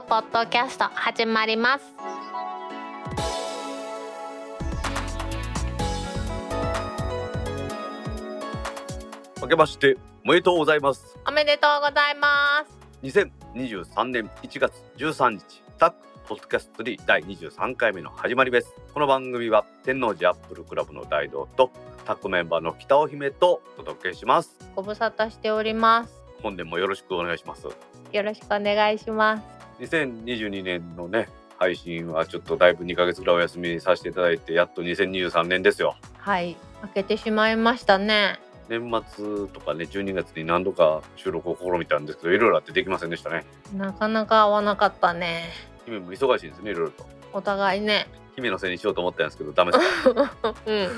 くポッドキャスト始まります。明けましておめでとうございます。おめでとうございます。2023年1月13日タックポッドキャストリー第23回目の始まりです。この番組は天王寺アップルクラブの大道とタックメンバーの北尾姫とお届けしますご無沙汰しております本年もよろしくお願いしますよろしくお願いします2022年のね配信はちょっとだいぶ2ヶ月ぐらいお休みさせていただいてやっと2023年ですよ。はい。開けてしまいましたね。年末とかね12月に何度か収録を試みたんですけどいろいろあってできませんでしたね。なかなか合わなかったね。姫も忙しいんですねいろいろと。お互いね。姫のせいにしようと思ったんですけどダメです うん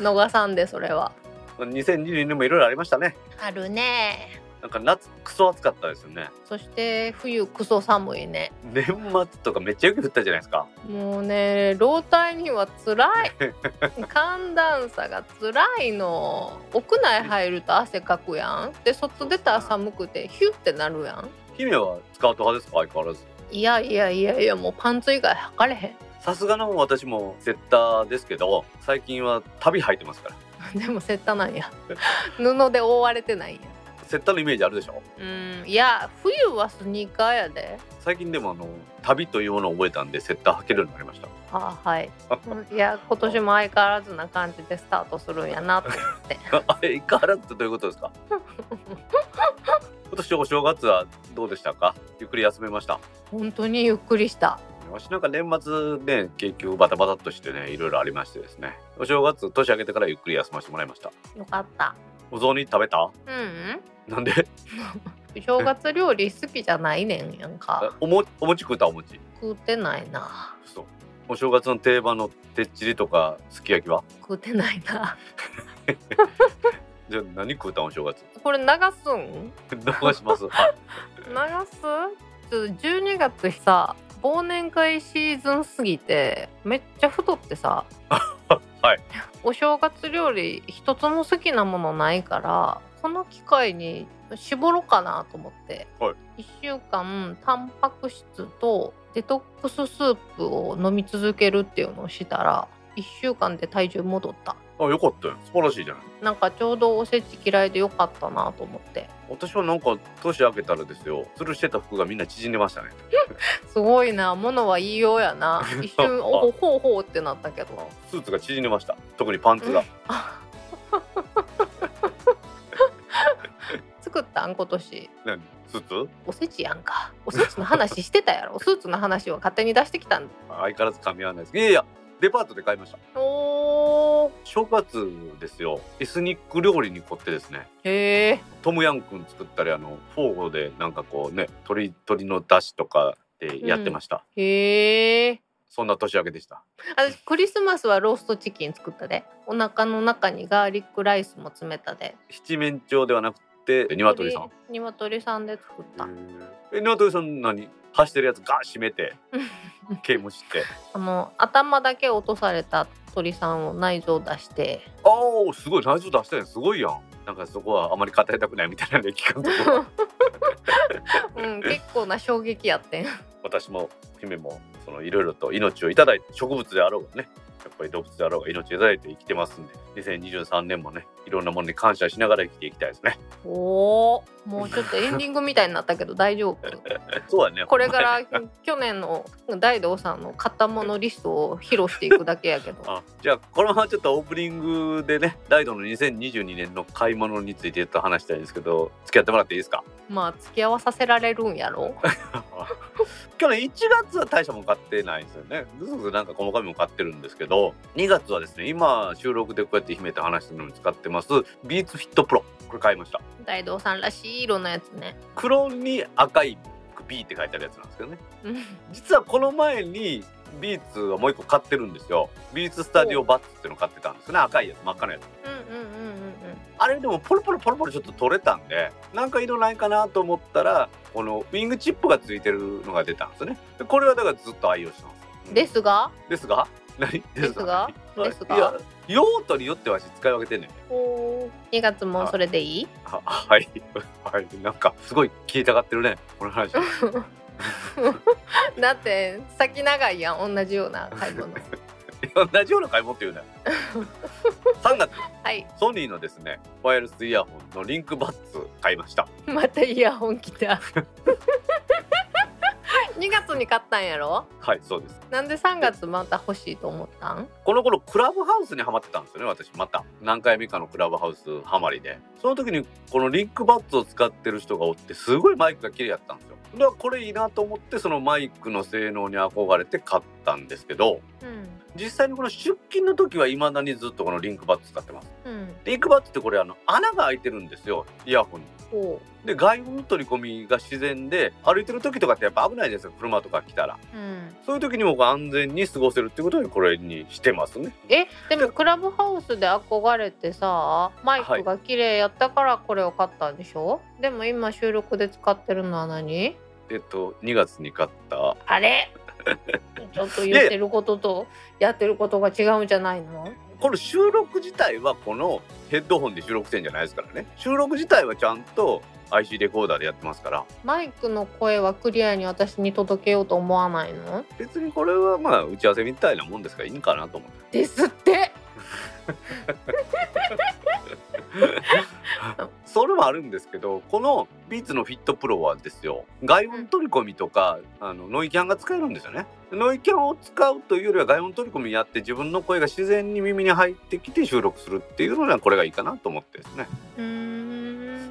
逃さんでそれは。2022年もいろいろありましたね。あるねなんか夏クソ暑かったですよね。そして冬クソ寒いね。年末とかめっちゃ雪降ったじゃないですか。もうね老体には辛い。寒暖差が辛いの。屋内入ると汗かくやん。で外出たら寒くてヒュってなるやん。姫はスカート派ですか相変わらず。いやいやいやいやもうパンツ以外履かれへん。さすがの私もセッターですけど最近は旅履いてますから。でもセッタなんや。布で覆われてないん。やセッターのイメージあるでしょ？うん。いや冬はスニーカーやで。最近でもあの旅というものを覚えたんでセッター履けるようになりました。あはい。うんいや今年も相変わらずな感じでスタートするんやなと思って。相変わらずってどういうことですか？今年お正月はどうでしたか？ゆっくり休めました？本当にゆっくりした。わしなんか年末ね結局バタバタっとしてねいろいろありましてですね。お正月年明けてからゆっくり休ませてもらいました。よかった。お雑煮食べた？うんなんで？うん正月料理好きじゃないねんやんか。おもお餅食うたお餅？食うてないな。そうお正月の定番のてっちりとかすき焼きは？食うてないな。じゃあ何食うたんお正月？これ流すん？どうします。はい。流す？ちょっと12月さ忘年会シーズン過ぎてめっちゃ太ってさ。はい。お正月料理一つも好きなものないからこの機会に絞ろうかなと思って、はい。1週間タンパク質とデトックススープを飲み続けるっていうのをしたら1週間で体重戻った。あよかったよ。素晴らしいじゃないなんかちょうどおせち嫌いでよかったなと思って。私はなんか年明けたらですよ吊るしてた服がみんな縮んでましたね。すごいな。物は言いようやな。一瞬おほほうほうってなったけど。スーツが縮んでました。特にパンツが 作ったん今年何？スーツ？おせちやんか。おせちの話してたやろ。スーツの話を勝手に出してきたん相変わらず噛み合わないです。いやいやデパートで買いました。おー。正月ですよ。エスニック料理に凝ってですね。へえトムヤンくん作ったりあのフォーゴでなんかこうね鶏鶏の出汁とかでやってました、へえそんな年明けでした。私クリスマスはローストチキン作ったで。お腹の中にガーリックライスも詰めたで。七面鳥ではなくて鶏さん。鶏さんで作った。え鶏さん何？走ってるやつガー締めて 毛むして。あの頭だけ落とされた鳥さんを内臓出して。ああすごい。内臓出したやん。すごいやん。なんかそこはあまり語りたくないみたいなんで聞かんと。こ うん結構な衝撃やってん。私も姫もそのいろいろと命をいただいて植物であろうがねやっぱり動物であろうが命をいただいて生きてますんで2023年もねいろんなものに感謝しながら生きていきたいですね。おおもうちょっとエンディングみたいになったけど大丈夫。そうだね。これから去年の大道さんの買ったものリストを披露していくだけやけど。あじゃあこのままちょっとオープニングでね大道の2022年の買い物についてちょっと話したいんですけど付き合ってもらっていいですか？まあ付き合わさせられるんやろ 去年1月は大したもん買ってないんですよね。ずずずなんか細かいもん買ってるんですけど2月はですね今収録でこうやって秘めて話してるのに使ってますビーツフィットプロ。これ買いました。大道さんらしい色のやつね。黒に赤い B って書いてあるやつなんですけどね。うん。実はこの前にビーツはもう一個買ってるんですよ。ビーツスタジオバッツっていうの買ってたんですよね。赤いやつ真っ赤なやつ。うんうんうんうんあれでもポロポロポロポロちょっと取れたんでなんか色ないかなと思ったらこのウィングチップがついてるのが出たんですよね。でこれはだからずっと愛用してます。うんですが？ですが？何？ですが？何ですが？いや用途によっては使い分けてんねん。お2月もそれでいい？ははい。はい。なんかすごい聞いたがってるね。この話。だって先長いやん同じような買い物。同じような買い物って言うな。よ3月。はい。ソニーのですねワイヤレスイヤホンのリンクバッツ買いました。またイヤホン来た 2月に買ったんやろ？はいそうです。なんで3月また欲しいと思ったん？この頃クラブハウスにハマってたんですよね私また。何回目かのクラブハウスハマりで。その時にこのリンクバッツを使ってる人がおってすごいマイクが綺麗やったんですよ。だからこれいいなと思ってそのマイクの性能に憧れて買ったんですけどうん実際にこの出勤の時はいまだにずっとこのリンクバッツ使ってます。うん。リンクバッツってこれあの穴が開いてるんですよイヤホンに。ほで外部取り込みが自然で歩いてる時とかってやっぱ危ないじゃないですか車とか来たら。う、うん、そういう時にも安全に過ごせるってことでこれにしてますね。え？でもクラブハウスで憧れてさマイクが綺麗やったからこれを買ったんでしょ、でも今収録で使ってるのは何？えっと2月に買った。あれ？ちょっと言ってることとやってることが違うんじゃないの？これ収録自体はこのヘッドホンで収録してんじゃないですからね。収録自体はちゃんと IC レコーダーでやってますから。マイクの声はクリアに私に届けようと思わないの？別にこれはまあ打ち合わせみたいなもんですからいいんかなと思って。ですって それもあるんですけどこのビーツのフィットプロはですよ外音取り込みとか、あのノイキャンが使えるんですよね。ノイキャンを使うというよりは外音取り込みやって自分の声が自然に耳に入ってきて収録するっていうのはこれがいいかなと思ってですね。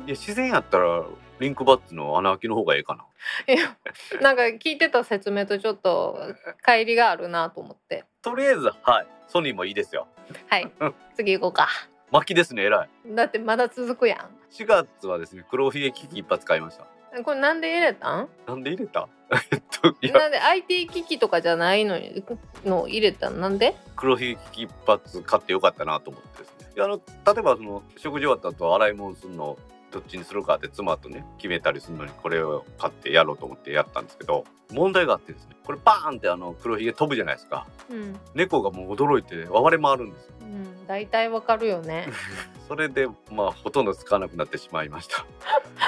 いや自然やったらリンクバッツの穴開きの方がいいかな。いやなんか聞いてた説明とちょっと乖離があるなと思って。とりあえずはい。ソニーもいいですよ。はい。次行こうか巻きですね偉い。だってまだ続くや4月はですね黒ひげ機器一発買いました。んこれなんで入れたん？なんで入れた？えっといや。なんで IT 機器とかじゃないのにの入れたん？なんで？黒ひげ機器一発買ってよかったなと思ってですね。いやあの例えばその食事終わった後洗い物するのどっちにするかって妻とね決めたりするのにこれを買ってやろうと思ってやったんですけど問題があってですねこれバーンってあの黒ひげ飛ぶじゃないですか。うん、猫がもう驚いて暴れ回るんですよ。うん、大体わかるよね。それでまあほとんどつかなくなってしまいました。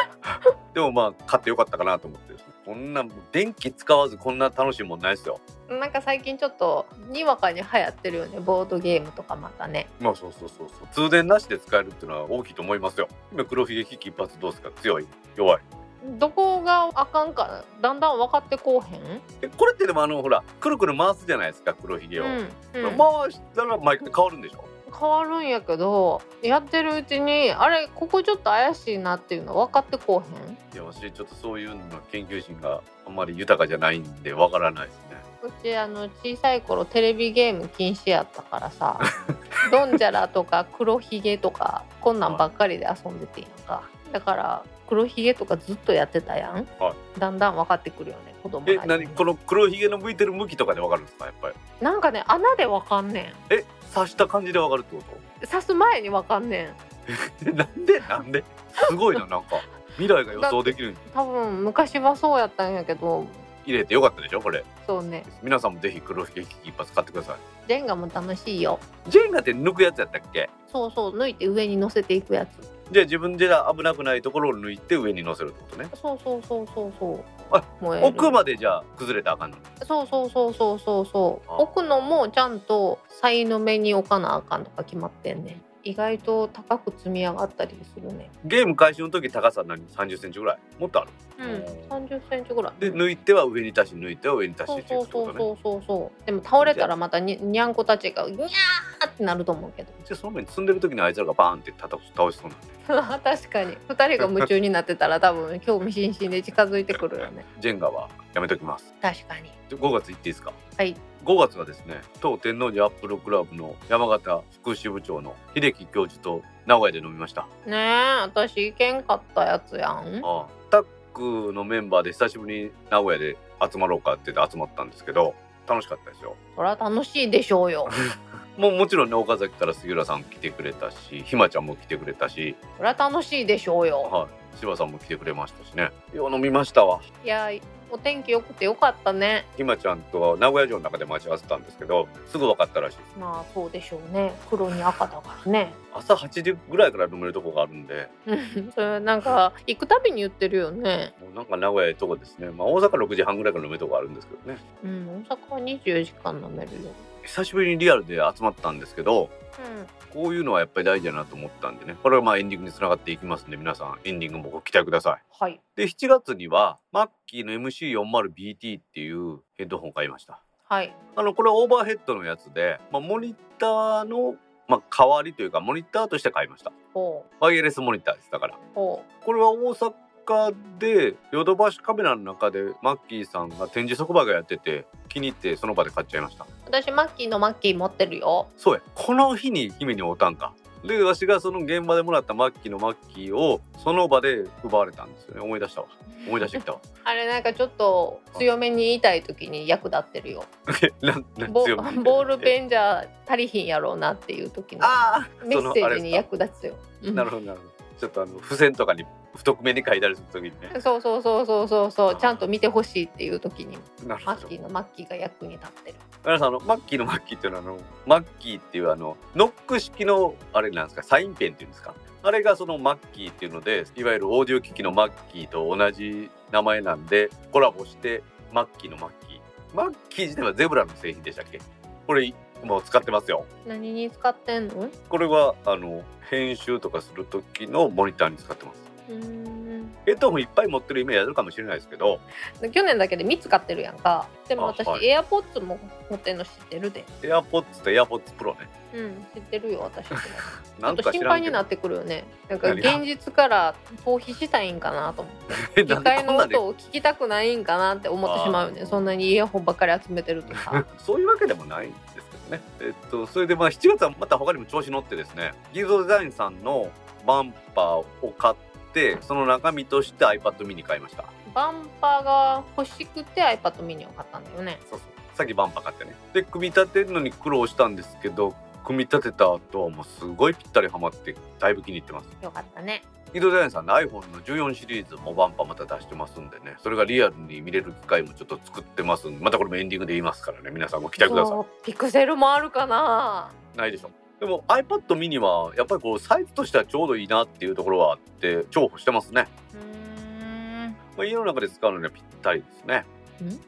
でもまあ買ってよかったかなと思って。こんな電気使わずこんな楽しいもんないですよ。なんか最近ちょっとにわかに流行ってるよね。ボードゲームとかまたね。まあそうそうそうそう。通電なしで使えるっていうのは大きいと思いますよ。今黒ひげ危機一発どうですか？強い。弱い。どこがあかんかだんだん分かってこうへん？えこれってでもあのほらくるくる回すじゃないですか黒ひげを、うん、うん。回したら毎回変わるんでしょ？変わるんやけどやってるうちにあれここちょっと怪しいなっていうの分かってこうへん？いや私ちょっとそういうの研究心があんまり豊かじゃないんでわからないですね。うちあの小さい頃テレビゲーム禁止やったからさ ドンジャラとか黒ひげとかこんなんばっかりで遊んでてんやんか。だから黒ひげとかずっとやってたやん、はだんだん分かってくるよね子供え何？この黒ひげの向いてる向きとかでわかるんですかやっぱり？なんかね穴で分かんねえ刺した感じでわかるってこん刺す前に分かんねん。なんで？なんで？すごいななんか。未来が予想できる。多分昔はそうやったんやけど。入れてよかったでしょこれ。そうね。皆さんもぜひ黒ひげ危機一発買ってください。ジェンガも楽しいよ。ジェンガって抜くやつやったっけ？そうそう抜いて上に乗せていくやつ。じゃあ自分で危なくないところを抜いて上に乗せるってことね。そうそうそうそうそう。あ燃える。奥までじゃあ崩れたらあかんの？そうそうそうそうそうそう。あ。置くのもちゃんとさいの目に置かなあかんとか決まってんねん。意外と高く積み上がったりするね。ゲーム開始の時高さ何？30センチぐらい？もっとある？うん3 0センチぐらい。で抜いては上に足し抜いては上に足しそうそうそうそうそうそう。でも倒れたらまたににゃんこたちがにゃーってなると思うけど。じゃあその前に積んでる時にあいつらがバーンって叩く倒しそうなんで。確かに。2人が夢中になってたら多分興味津々で近づいてくるよね。ジェンガはやめときます。確かに。で5月行っていいですか？はい。5月はですね当天王寺アップルクラブの山形副支部長の秀樹教授と名古屋で飲みました。ねえ私行けんかったやつやん。ああ。タックのメンバーで久しぶりに名古屋で集まろうかって言って集まったんですけど楽しかったですよ。そりゃ楽しいでしょうよ もうもちろんね岡崎から杉浦さん来てくれたしひまちゃんも来てくれたし、それは楽しいでしょうよ。はい、柴さんも来てくれましたしね。よう飲みましたわ。いやお天気良くてよかったね。ひまちゃんとは名古屋城の中で待ち合わせたんですけどすぐ分かったらしいです。まあそうでしょうね。黒に赤だからね。朝8時ぐらいから飲めるとこがあるんで。う んそれなんか行くたびに言ってるよね。もうなんか名古屋ええとこですね。まあ大阪6時半ぐらいから飲めるとこあるんですけどね。うん大阪は24時間飲めるよ久しぶりにリアルで集まったんですけどうんこういうのはやっぱり大事だなと思ったんでね。これはまあエンディングにつながっていきますんで皆さんエンディングもご期待ください。はい。で7月にはマッキーの MC40BT っていうヘッドホンを買いました。はい。あのこれはオーバーヘッドのやつで、まあ、モニターの、まあ、代わりというかモニターとして買いました。ほワイヤレスモニターですだから。これは大阪でヨドバシカメラの中でマッキーさんが展示即売がやってて気に入ってその場で買っちゃいました。う私マッキーのマッキー持ってるよ。そうや。この日に姫に会うたんか。でわしがその現場でもらったマッキーのマッキーをその場で奪われたんですよね。思い出したわ。思い出してきたわ。あれなんかちょっと強めに言いたい時に役立ってるよ。なんなんボボールペンじゃ足りひんやろうなっていう時のああメッセージに役立つよ、うん。なるほどなるほど。ちょっとあの付箋とかに太くめに書いたりするときにね。そうそうそうそうそうそう。ちゃんと見てほしいっていう時にマッキーのマッキーが役に立ってる。皆さんあのマッキーのマッキーっていうのはあのマッキーっていうあのノック式のあれなんですか？サインペンっていうんですか？あれがそのマッキーっていうのでいわゆるオーディオ機器のマッキーと同じ名前なんでコラボしてマッキーのマッキー。マッキー自体はゼブラの製品でしたっけ？これもう使ってますよ。何に使ってんの？うこれはあの編集とかする時のモニターに使ってますヘッドホンいっぱい持ってるイメージあるかもしれないですけど。去年だけで3つ買ってるやんか。でも私、あはい。エアポッツも持ってんの知ってるで。AirPods と AirPods Pro ね。うん知ってるよ私。ちょなんっと心配になってくるよね。なんか現実から逃避したいんかなと思って。機械の音を聞きたくないんかなって思ってしまうよね。そんなにイヤホンばっかり集めてるとさ。そういうわけでもないんですけどね。えっと、それでまあ7月はまた他にも調子乗ってですね、ギルドデザインさんのバンパーを買って、その中身として iPad mini 買いました。バンパーが欲しくて iPad mini を買ったんだよねそうそう。さっきバンパー買ってね。で、組み立てるのに苦労したんですけど、組み立てた後はもうすごいぴったりはまって、だいぶ気に入ってます。よかったねギルドデザインさんの iPhone の14シリーズもバンパーまた出してますんでね、それがリアルに見れる機会もちょっと作ってますんで、またこれもエンディングで言いますからね、皆さんご期待ください。ピクセルもあるかなないでしょでも iPad mini はやっぱりこうサイズとしてはちょうどいいなっていうところはあって重宝してますね、まあ、家の中で使うのにはぴったりですね。ん？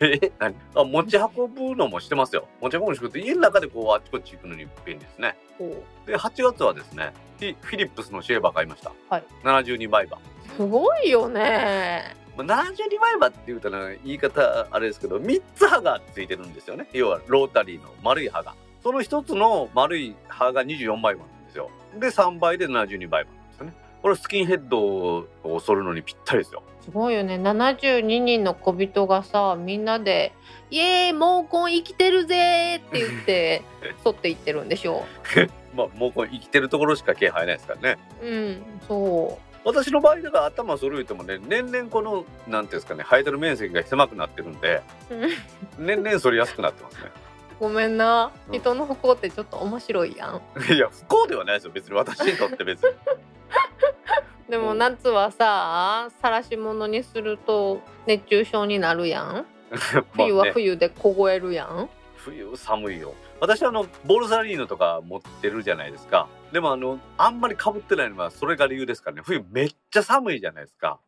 え？何？あ持ち運ぶのもしてますよ。持ち運ぶのしくて家の中でこうあっちこっち行くのに便利ですね。で8月はですねフィフィリップスのシェーバー買いました、はい、72バイバーすごいよね。まあ72バイバーって言うたら言い方あれですけど3つ刃がついてるんですよね。要はロータリーの丸い刃がその1つの丸い刃が24バイバーなんですよ。で3倍で72バイバーなんですよね。これスキンヘッドを剃るのにぴったりですよ。すごいよね。72人の小人がさみんなで「イエーイ毛根生きてるぜ!」って言って 剃っていってるんでしょ。まあもうこれ生きてるところしか毛生えないですからね。うんそ私の場合だから頭剃る言ってもね年々このなんていうんですかね生えてる面積が狭くなってるんで年々剃りやすくなってますねごめんな。うん。人の不幸ってちょっと面白いやん。いや不幸ではないですよ。別に私にとって別に。でもうん。夏はさ晒し物にすると熱中症になるやん。冬 はまあね。冬で凍えるやん、冬寒いよ。私あのボルサリーノとか持ってるじゃないですか。でもあのあんまりかぶってないのはそれが理由ですからね。冬めっちゃ寒いじゃないですか。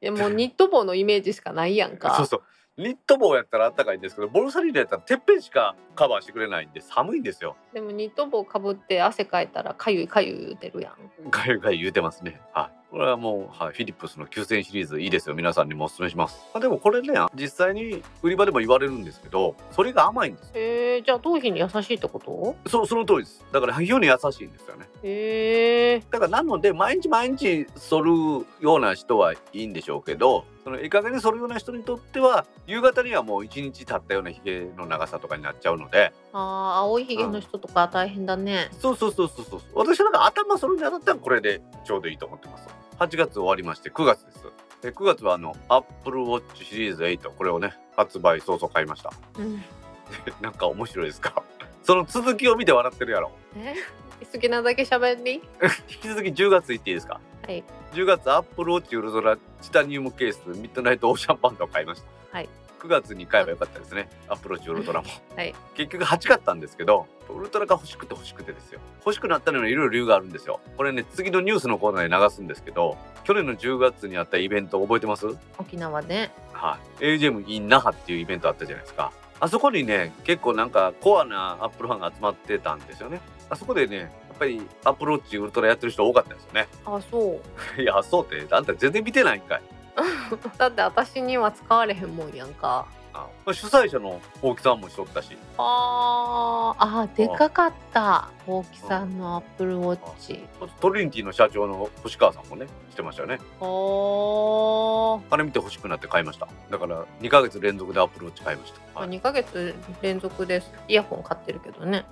いやもうニット帽のイメージしかないやんか。そうそうニット帽やったらあったかいんですけどボルサリーノやったらてっぺんしかカバーしてくれないんで寒いんですよ。でもニット帽かぶって汗かいたらかゆいかゆい言うてるやん。ガユガユ言うてますね。はい。これはもう、はい、フィリップスの9000シリーズいいですよ。皆さんにもお勧めします。あでもこれね実際に売り場でも言われるんですけどそれが甘いんです。えー、じゃあ頭皮に優しいってこと？そうその通りです。だから非常に優しいんですよね。へえだからなので毎日毎日剃るような人はいいんでしょうけどそのいい加減に剃るような人にとっては夕方にはもう一日経ったようなひげの長さとかになっちゃうので。あー青いひげの人とか大変だね、そうそうそうそうそう私なんか頭剃るにあたったらこれでちょうどいいと思ってます。8月終わりまして9月です。で9月はあの Apple Watch シリーズ8これをね発売早々買いました。うん、なんか面白いですか？その続きを見て笑ってるやろ。え？好きなだけ喋り 引き続き10月いっていいですか？はい。10月アップルウォッチウルトラチタニウムケースミッドナイトオーシャンパンダを買いました。はい。9月に買えばよかったですね。アップルウォッチウルトラも。はい。結局8買ったんですけどウルトラが欲しくて欲しくてですよ。欲しくなったのにはいろいろ理由があるんですよ。これね次のニュースのコーナーで流すんですけど去年の10月にあったイベント覚えてます？沖縄ねはい、AGM in 那覇っていうイベントあったじゃないですか。あそこにね結構なんかコアなアップルファンが集まってたんですよね。あそこでねぱりアップルウォッチウルトラやってる人多かったですよね。あそう。いやそうってあんた全然見てないんかい。だって私には使われへんもんやんかあ主催者の大木さんもしとったし。あーあーでかかった。大木さんのアップルウォッチ。トリニティの社長の星川さんもねしてましたよね。おー。あれ見て欲しくなって買いました。だから2ヶ月連続でアップルウォッチ買いました、はい、2ヶ月連続ですイヤホン買ってるけどね。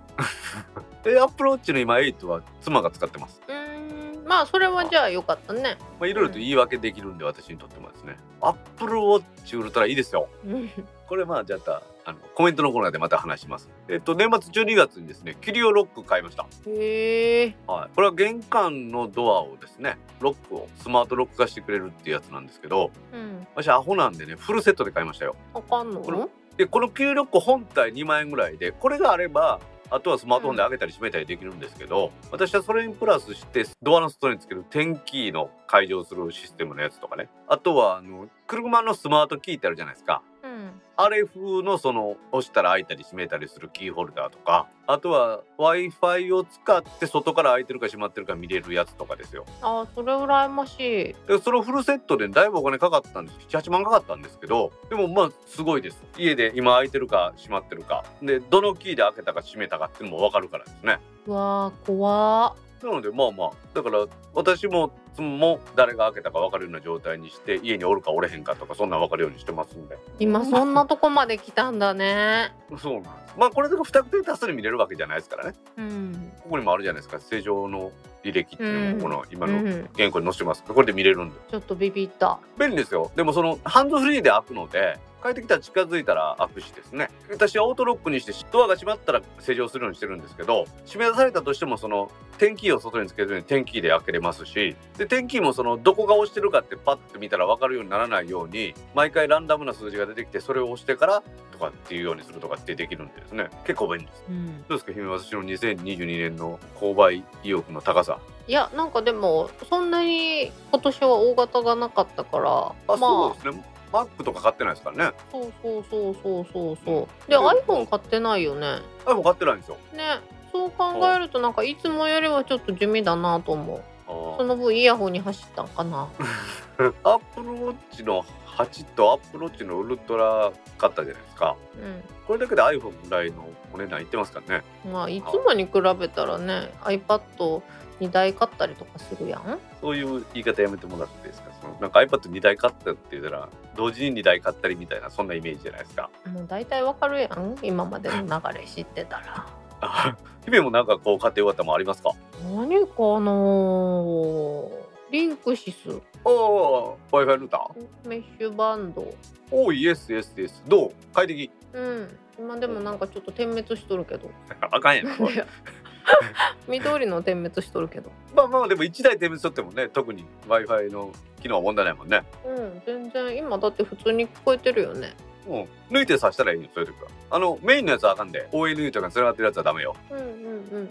でアップルウォッチの今8は妻が使ってます。うーんまあそれはじゃあよかったねまあいろいろと言い訳できるんで私にとってもですねアップルウォッチウルトラいいですようんこれまあじゃああのコメントのコーナーでまた話します。えっと年末12月にですねキュリオロック買いました。へえはい。これは玄関のドアをですねロックをスマートロック化してくれるっていうやつなんですけど、うん私アホなんでねフルセットで買いましたよ。あかんの？これでこのキュリオロック本体2万円ぐらいでこれがあれば。あとはスマートフォンで開けたり閉めたりできるんですけど、私はそれにプラスしてドアの外につけるテンキーの解錠するシステムのやつとかね。あとはあの車のスマートキーってあるじゃないですか。うんあれ風のその押したら開いたり閉めたりするキーホルダーとかあとは w i f i を使って外から開いてるか閉まってるか見れるやつとかですよ。あそれ羨ましい。でそのフルセットでだいぶお金かかったんです。78万かかったんですけどでもまあすごいです。家で今開いてるか閉まってるか。でどのキーで開けたか閉めたかっていうのも分かるからですね。うわー怖なのでまあまあだから私も妻も誰が開けたか分かるような状態にして家におるかおれへんかとかそんなん分かるようにしてますんで。今そんなとこまで来たんだね。そうなんです。まあこれでも不特定多数で見れるわけじゃないですからね。うん。ここにもあるじゃないですか。正常の履歴っていうのもこの今のうん原稿に載せてます。これで見れるんで。ちょっとビビった。便利ですよ。でもそのハンズフリーで開くので帰ってきたら近づいたら開くしですね。私はオートロックにしてドアが閉まったら施錠するようにしてるんですけど閉め出されたとしてもその点キーを外につけずに点キーで開けれますしで点キーもそのどこが押してるかってパッと見たら分かるようにならないように毎回ランダムな数字が出てきてそれを押してからとかっていうようにするとかってできるんでですね。結構便利です。うん。どうですか姫私の2022年の購買意欲の高さ。いやなんかでもそんなに今年は大型がなかったからあ、まあそうですね Mac とか買ってないですからね。そうそうそうそうそうそう。でで iPhone 買ってないよね。iPhone 買ってないんですよ。ね。そう考えるとなんかいつもよりはちょっと地味だなと思う。その分イヤホンに走ったんかな。アップルウォッチの8とアップルウォッチのウルトラ買ったじゃないですか。うこれだけで iPhone ぐらいのお値段いってますからね。んまあいつもに比べたらね iPad2 台買ったりとかするやん。そういう言い方やめてもらっていいですか？なんか iPad2 台買ったって言ったら同時に2台買ったりみたいなそんなイメージじゃないですか。もう大体わかるやん今までの流れ知ってたらあ 姫もなんかこう買ってよかったもんありますか？何かなリンクシスおお、Wi-Fi ルーター。メッシュバンドおお、イエスイエスイエス。どう？快適。うん今でもなんかちょっと点滅しとるけど あかんやん。緑の点滅しとるけどまあまあでも1台点滅取ってもね、特に Wi-Fi の機能は問題ないもんね。うん全然今だって普通に聞こえてるよねうん。抜いてさしたらいいよ、そういう時は。あのメインのやつはあかんで。ONU とか繋がってるやつはダメよ。うんうんうん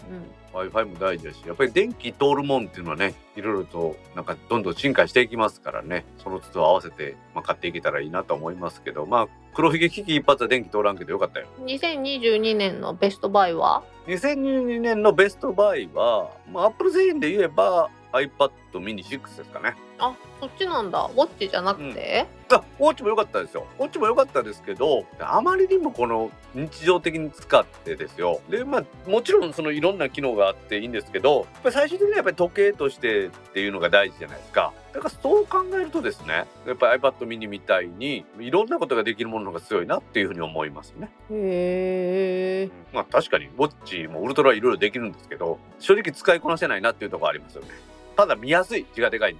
Wi-Fi も大事だし、やっぱり電気通るもんっていうのはね、いろいろとなんかどんどん進化していきますからね、その都度合わせて、まあ、買っていけたらいいなと思いますけど、まあ、黒ひげ危機一発は電気通らんけどよかったよ。うん2022年のベストバイは？2022年のベストバイは、まあ、Apple 製品で言えば iPad mini 6ですかね。あそっちなんだウォッチじゃなくて、あ、ウォッチも良かったですよ。ウォッチも良かったですけど、あまりにもこの日常的に使ってですよ。で、まあ、もちろんそのいろんな機能があっていいんですけど、やっぱり最終的にはやっぱり時計としてっていうのが大事じゃないですか。だからそう考えるとですね、やっぱり iPad mini みたいにいろんなことができるものが強いなっていうふうに思いますね。へえまあ確かにウォッチもウルトラいろいろできるんですけど、正直使いこなせないなっていうところありますよね。ただ見やすい、字がでかい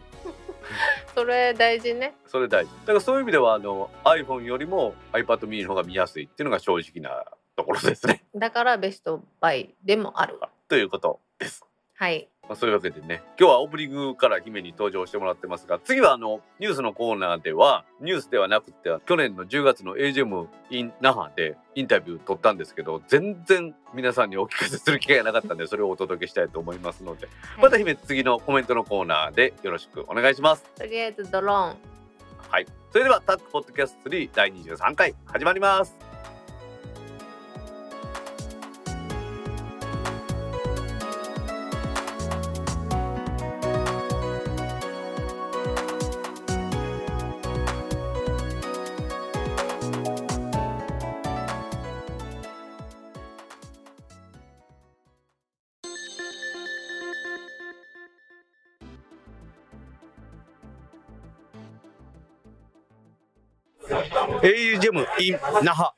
それ大事ねそれ大事。だからそういう意味ではあの iPhone よりも iPad mini の方が見やすいっていうのが正直なところですね。だからベストバイでもあるということです。はいまあ、そういうわけでね今日はオープニングから姫に登場してもらってますが次はあのニュースのコーナーではニュースではなくて去年の10月の AGM in 那覇でインタビュー取ったんですけど全然皆さんにお聞かせする機会がなかったんでそれをお届けしたいと思いますのでまた姫次のコメントのコーナーでよろしくお願いします。とりあえずドローンはい、それではタックポッドキャスト3第23回始まります。Au ジェム in 那覇。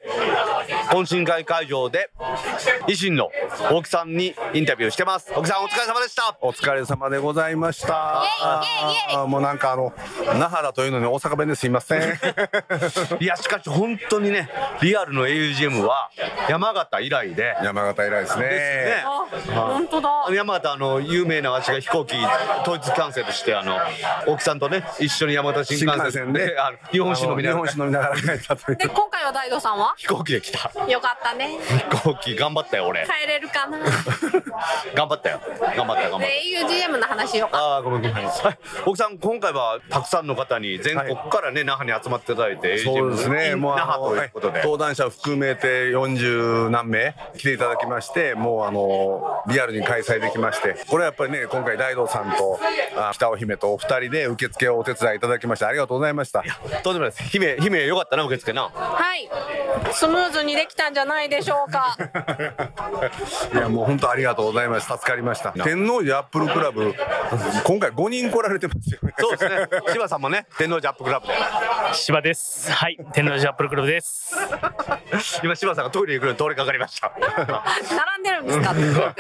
懇親会会場で維新の大木さんにインタビューしてます。大木さんお疲れ様でした。お疲れ様でございました。もうなんかあの那覇だというのに大阪弁ですいません。いやしかし本当にねリアルの augm は山形以来で。山形以来ですね。ですね。あ本当だ。山形あの有名なわしが飛行機統一キャンセルしてあの大木さんとね一緒に山形新新幹線で日本酒飲みながら。日本酒飲みながら帰ったという。で今回は大道さんは？飛行機で来たよかったね飛行機頑張ったよ俺帰れるかな 頑張ったよ頑張ったよ頑張ったで AUGM の話よかああごめんごめん。はい、奥さん今回はたくさんの方に全国からね、那覇に集まっていただいて、そうですね。もう那覇ということで。登壇者含めて40何名来ていただきまして、もうあのリアルに開催できまして、これはやっぱりね今回大道さんとあ北尾姫とお二人で受付をお手伝いいただきましてありがとうございました。とんでもないです。姫姫よかったな受付な。はいスムーズにできたんじゃないでしょうか いやもう本当ありがとうございます助かりました天王寺アップルクラブ今回5人来られてますよねそうですね。柴さんもね天王寺アップクラブで。芝です。はい、天王寺アップルクラブです。今柴さんがトイレ行くのに通りかかりました。並んでるんですか？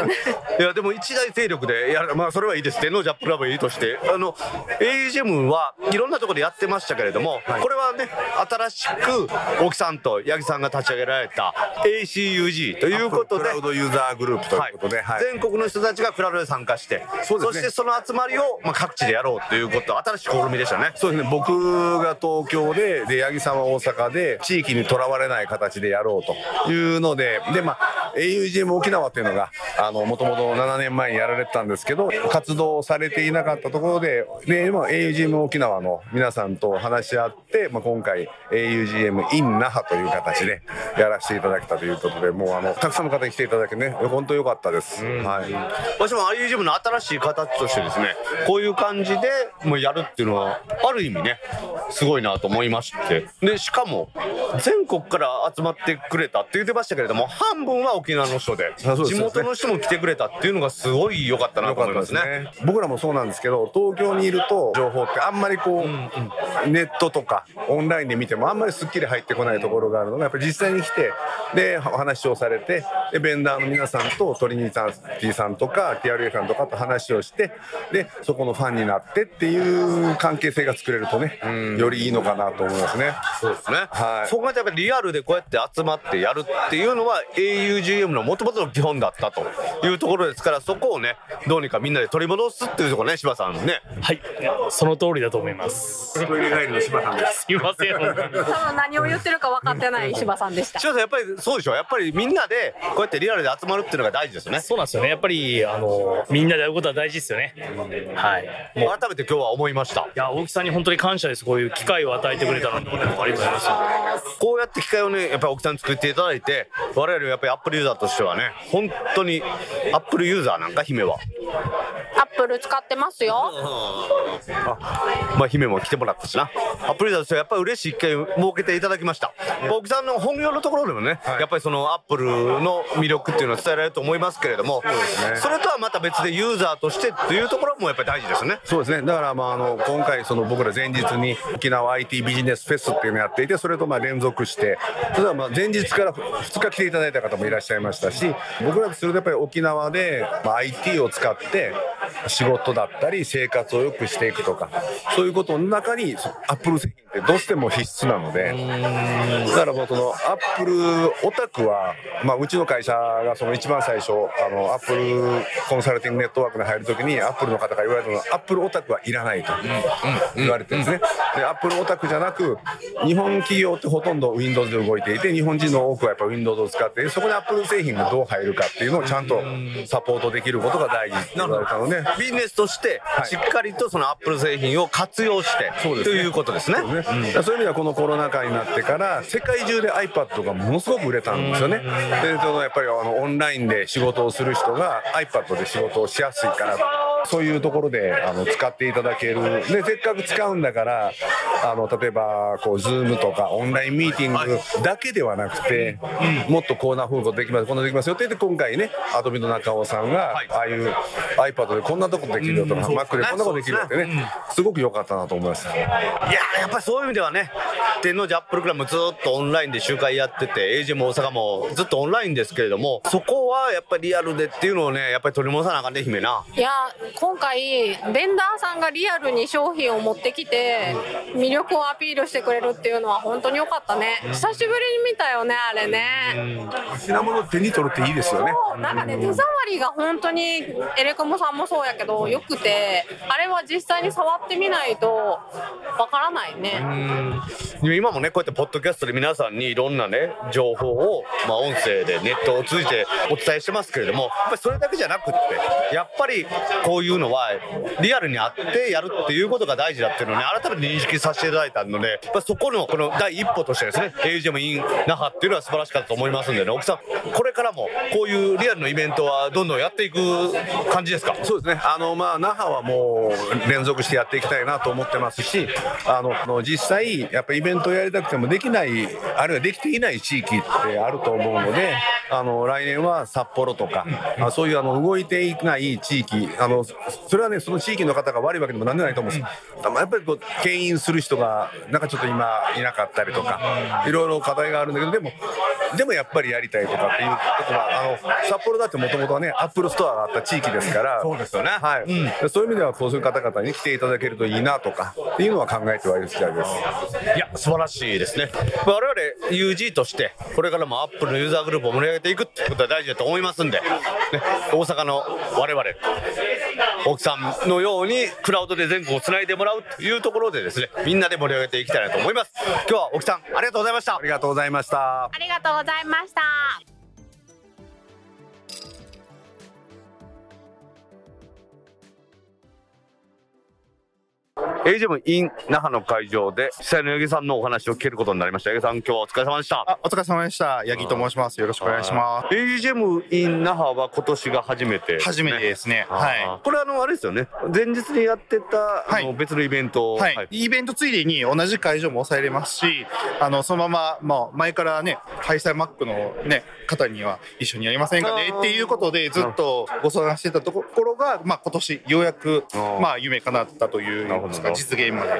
いやでも一大勢力でやるまあそれはいいです天王寺アップクラブはいいとしてあの AGM はいろんなところでやってましたけれども、これはね新しく沖さんと八木さんが立ち上げられた。ACUG ということで。クラウドユーザーグループということで、はい。全国の人たちがクラウドで参加してそね。してその集まりを、まあ、各地でやろうということ。新しい試みでしたね。そうですね。僕が東京でで八木さんは大阪で地域にとらわれない形でやろうというのででまあ AUGM 沖縄っていうのがもともと7年前にやられてたんですけど活動されていなかったところでで今 AUGM 沖縄の皆さんと話し合って、まあ、今回 AUGM in 那覇という形でやらせていただけたということでもうあのたくさんの方に来ていただけてね本当良かったです、はい。私も IUGM の新しい形としてですねこういう感じでもうやるっていうのはある意味ねすごいなと思いまして。でしかも全国から集まってくれたって言ってましたけれども半分は沖縄の人で 地元の人も来てくれたっていうのがすごい良かったなと思いますね。僕らもそうなんですけど東京にいると情報ってあんまりこう、ネットとかオンラインで見てもあんまりすっきり入ってこないところがあるのがやっぱり実際に来てでお話をされてでベンダーの皆さんとトリニーティさんとか TRA さんとかと話をしてでそこのファンになってっていう関係性が作れるとねよりいいのかなと思いますね。そうですね。はいそう考えてやっぱりリアルでこうやって集まってやるっていうのは AUGM の元々の基本だったというところですからそこをねどうにかみんなで取り戻すっていうところね柴さんね。はい、その通りだと思います。トイレ帰りの柴さんです。すいません。何を言ってるか分かってない柴さんでしたやっぱりそうでしょやっぱりみんなでこうやってリアルで集まるっていうのが大事ですよね。そうなんですよね。やっぱりあのみんなで会うことは大事ですよね。はい。もう改めて今日は思いましたいや大木さんに本当に感謝です。こういう機会を与えてくれたのにありがとうございます。こうやって機会をねやっぱり沖さんに作っていただいて我々やっぱりアップルユーザーとしてはね本当にアップルユーザーなんか姫はアップル使ってますよあまあ姫も来てもらったしなアップルユーザーとしてはやっぱり嬉しい一回設けていただきました沖さんの本業のところでもね、やっぱりそのアップルの魅力っていうのは伝えられると思いますけれどもそ,、れとはまた別でユーザーとしてっていうところもやっぱり大事ですね。そうですね。だからまああの今回その僕ら前日に沖縄 IT ビジネスフェスっていうのをやっていてそれとまあ連続してそれはまあ前日から2日来ていただいた方もいらっしゃいましたし僕らとするとやっぱり沖縄でまあ IT を使って仕事だったり生活を良くしていくとかそういうことの中にアップル製品ってどうしても必須なのでだからもうそのアップルオタクは、まあ、うちの会社がその一番最初あのアップルコンサルティングネットワークに入る時にアップルの方が言われたのはアップルオタクはいらないと言われてるんですね。でアップルオタクじゃなく日本企業ってほとんど Windows で動いていて日本人の多くはやっぱ Windows を使ってそこにアップル製品がどう入るかっていうのをちゃんとサポートできることが大事って言われたのでビジネスとしてはい。しっかりとそのアップル製品を活用してそうですね。ということですね。そうそういう意味ではこのコロナ禍になってから世界中で iPad がものすごく売れたんですよね。でそのやっぱりあのオンラインで仕事をする人が iPad で仕事をしやすいからそういうところであの使っていただける。でせっかく使うんだからあの例えばこう Zoom とかオンラインミーティングだけではなくて、もっとこんな風ことできますこんなできますよって言って今回ねアドビの中尾さんが、はい。ああいう iPad でこんなとこできるよとか、うん。Mac でこんなことできるよってね、すごく良かったなと思います。いややっぱりそういう意味ではね天王寺アップルクラブもずっとオンラインで集会やってて AJ も大阪もずっとオンラインですけれどもそこはやっぱりリアルでっていうのをねやっぱり取り戻さなあかんね姫な。いや今回ベンダーさんがリアルに商品を持ってきて魅力をアピールしてくれるっていうのは本当に良かったね。久しぶりに見たよねあれね。品物手に取るっていいですよね。なんかね手触りが本当にエレコムさんもそうやけどよくてあれは実際に触ってみないとわからないね。今もねこうやってポッドキャストで皆さんにいろんなね情報を、まあ、音声でネットを通じてお伝えしてますけれどもやっぱりそれだけじゃなくってやっぱりこういうのはリアルにあってやるっていうことが大事だっていうのをね改めて認識させていただいたのでやっぱそこのこの第一歩としてですね AGM in 那覇っていうのは素晴らしかったと思いますんでね奥さんこれからもこういうリアルのイベントはどんどんやっていく感じですか？そうですね。あのまあ那覇はもう連続してやっていきたいなと思ってますし、あの実際やっぱイベントをやりたくてもできないあるいはできていない地域ってあると思うので、あの来年は札幌とか、あそういうあの動いていない地域、あのそれはねその地域の方が悪いわけでもなんでないと思うんです。まあやっぱりこう牽引する人がなんかちょっと今いなかったりとか、いろいろ課題があるんだけどでもでもやっぱりやりたいとかっていうとこはあの札幌だってもともとはね Apple Store があった地域ですから。そうですよねはい、でそういう意味ではこうそういう方々に来ていただけるといいなとかっていうのは考えてはいる次第です。いや素晴らしいですね我々 UG としてこれからもアップルのユーザーグループを盛り上げていくってことは大事だと思いますんで、ね、大阪の我々奥さんのようにクラウドで全国をつないでもらうというところでですねみんなで盛り上げていきたいなと思います今日は奥さんありがとうございましたありがとうございました。ありがとうございました AGM in 那覇の会場で実際の八木さんのお話を聞けることになりました八木さん今日はお疲れ様でしたあ、お疲れ様でした。八木と申します。よろしくお願いします。AGM in 那覇は今年が初めてですね初めてですね。はこれあのあれですよね前日にやってたあのはい別のイベントをい。はい。イベントついでに同じ会場も抑えれますし、あの、そのまま、まあ、前からね、開催マックのね、方には一緒にやりませんかねっていうことで、ずっとご相談してたところが、まあ、今年、ようやくまあ、夢叶ったというなる実現まで。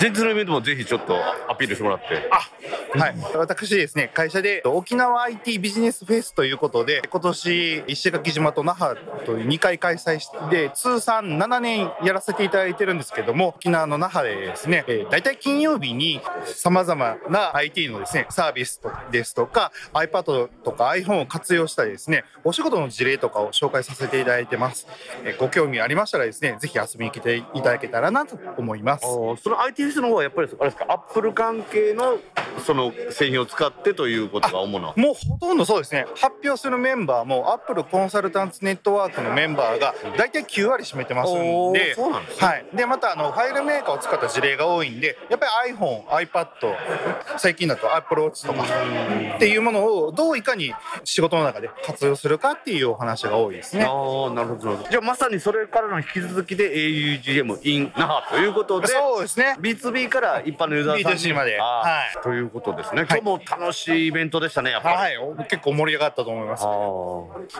前日のイベントもぜひちょっとアピールしてもらってあ、はい。私ですね、会社で沖縄 IT ビジネスフェスということで、今年石垣島と那覇という2回開催して、通算7年やらせていただいてるんですけども、沖縄の那覇でですね、えー大体金曜日に様々な IT のですね、サービスとですとか、iPad とか iPhone を活用したりですね、お仕事の事例とかを紹介させていただいてます。えーご興味ありましたらですね、ぜひ遊びに来ていただけたらなと思います。その IT フェスの方はやっぱりあれですか？アップル関係のその製品を使ってということが主な。もうほとんどそうですね、発表するメンバーも、アップルコンサルタンツネットワークのメンバーが大体9割占めてますんで、そうなんですね。はい、でまたあのファイルメーカーを使った事例が多いんで、やっぱり iPhone、iPad、最近だと Apple Watch とかっていうものをどういかに仕事の中で活用するかっていうお話が多いですね。ああなるほどなるほど。じゃあまさにそれからの引き続きで augm in 那覇 ということでそうですね。B2B から一般のユーザーさんに。B2C まで。はい。ということですね。今日も楽しいイベントでしたねやっぱり、はい、お結構盛り上がったと思います。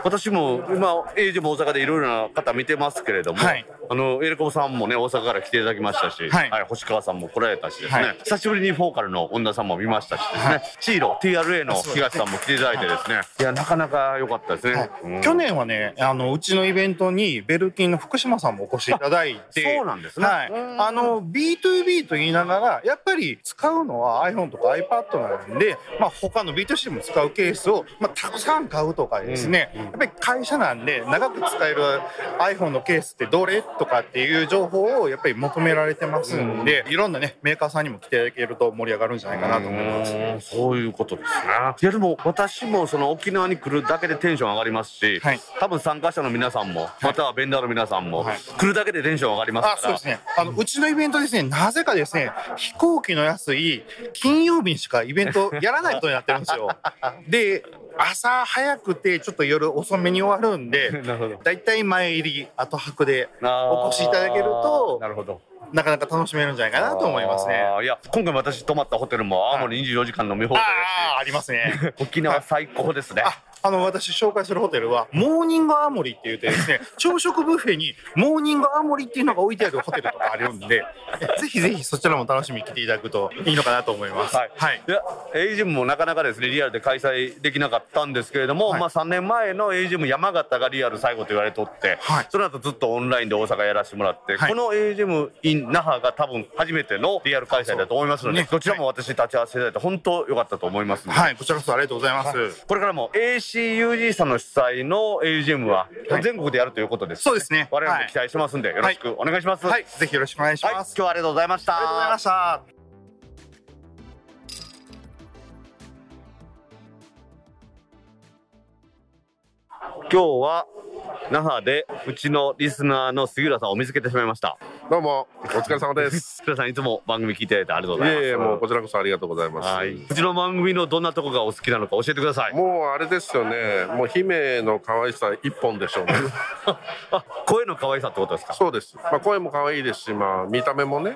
私も今エイジも大阪でいろいろな方見てますけれども、はい。あのエレコムさんもね大阪から来ていただきましたし、はい。星川さんも来られたしですね、はい。久しぶりにフォーカルの恩田さんも見ましたしですね、チーロ TRA の東さんも来ていただいてですね。い。やなかなか良かったですね、去年はねあのうちのイベントにベルキンの福島さんもお越しいただいて。あそうなんですね。ははい、うんあの B2B と言いながらやっぱり使うのは iPhone とか iPad なんで、まあ、他の B2C も使うケースを、まあ、たくさん買うとかですね、やっぱり会社なんで長く使える iPhone のケースってどれとかっていう情報をやっぱり求められてますんで、いろんなねメーカーさんにも来ていただけると盛り上がるんじゃないかなと思います。うんそういうことですね。いやでも私もその沖縄に来るだけでテンション上がりますし、はい。多分参加者の皆さんも、またはベンダーの皆さんも、はい。来るだけでテンション上がりますから。あそうですねあのうちのイベントですねなぜかですね飛行機の安い金曜日にしかイベントやらないことになってるんですよで朝早くてちょっと夜遅めに終わるんで。だいたい前入り後泊でお越しいただけるとなるほど。なかなか楽しめるんじゃないかなと思いますね。いや今回私泊まったホテルも泡盛24時間飲み放題ああありますね。沖縄最高ですね。ああの私紹介するホテルはモーニングアーモリって言ってですね 朝食ブッフェにモーニングアーモリっていうのが置いてあるホテルとかあるんでえ ぜひぜひそちらも楽しみに来ていただくといいのかなと思います。はい、はい。いや AUGM もなかなかですねリアルで開催できなかったんですけれども、はい。まあ3年前の AUGM 山形がリアル最後と言われとって、はい。その後ずっとオンラインで大阪やらせてもらって、はい。このエイジム in 那覇が多分初めてのリアル開催だと思いますので、ね。どちらも私立ち会わせていただいて本当良かったと思いますはいこちらこそありがとうございます、これからも ACUG さんの主催の AGM ははい。全国でやるということです、そうですね。我々も期待してますんで、よろしくお願いします。はい。ぜひよろしくお願いしはい、今ます、日はありがとうございました。ありがとうございました。今日は那覇でうちのリスナーの杉浦さんを見つけてしまいました。どうもお疲れ様です 杉浦さんいつも番組聞いていただいてありがとういございます。えいえもうこちらこそありがとうございます、はい。うちの番組のどんなとこがお好きなのか教えてください。もうあれですよねもう姫の可愛さ一本でしょうねあ、声の可愛さってことですか？そうです、まあ、声も可愛いですし、まあ、見た目もね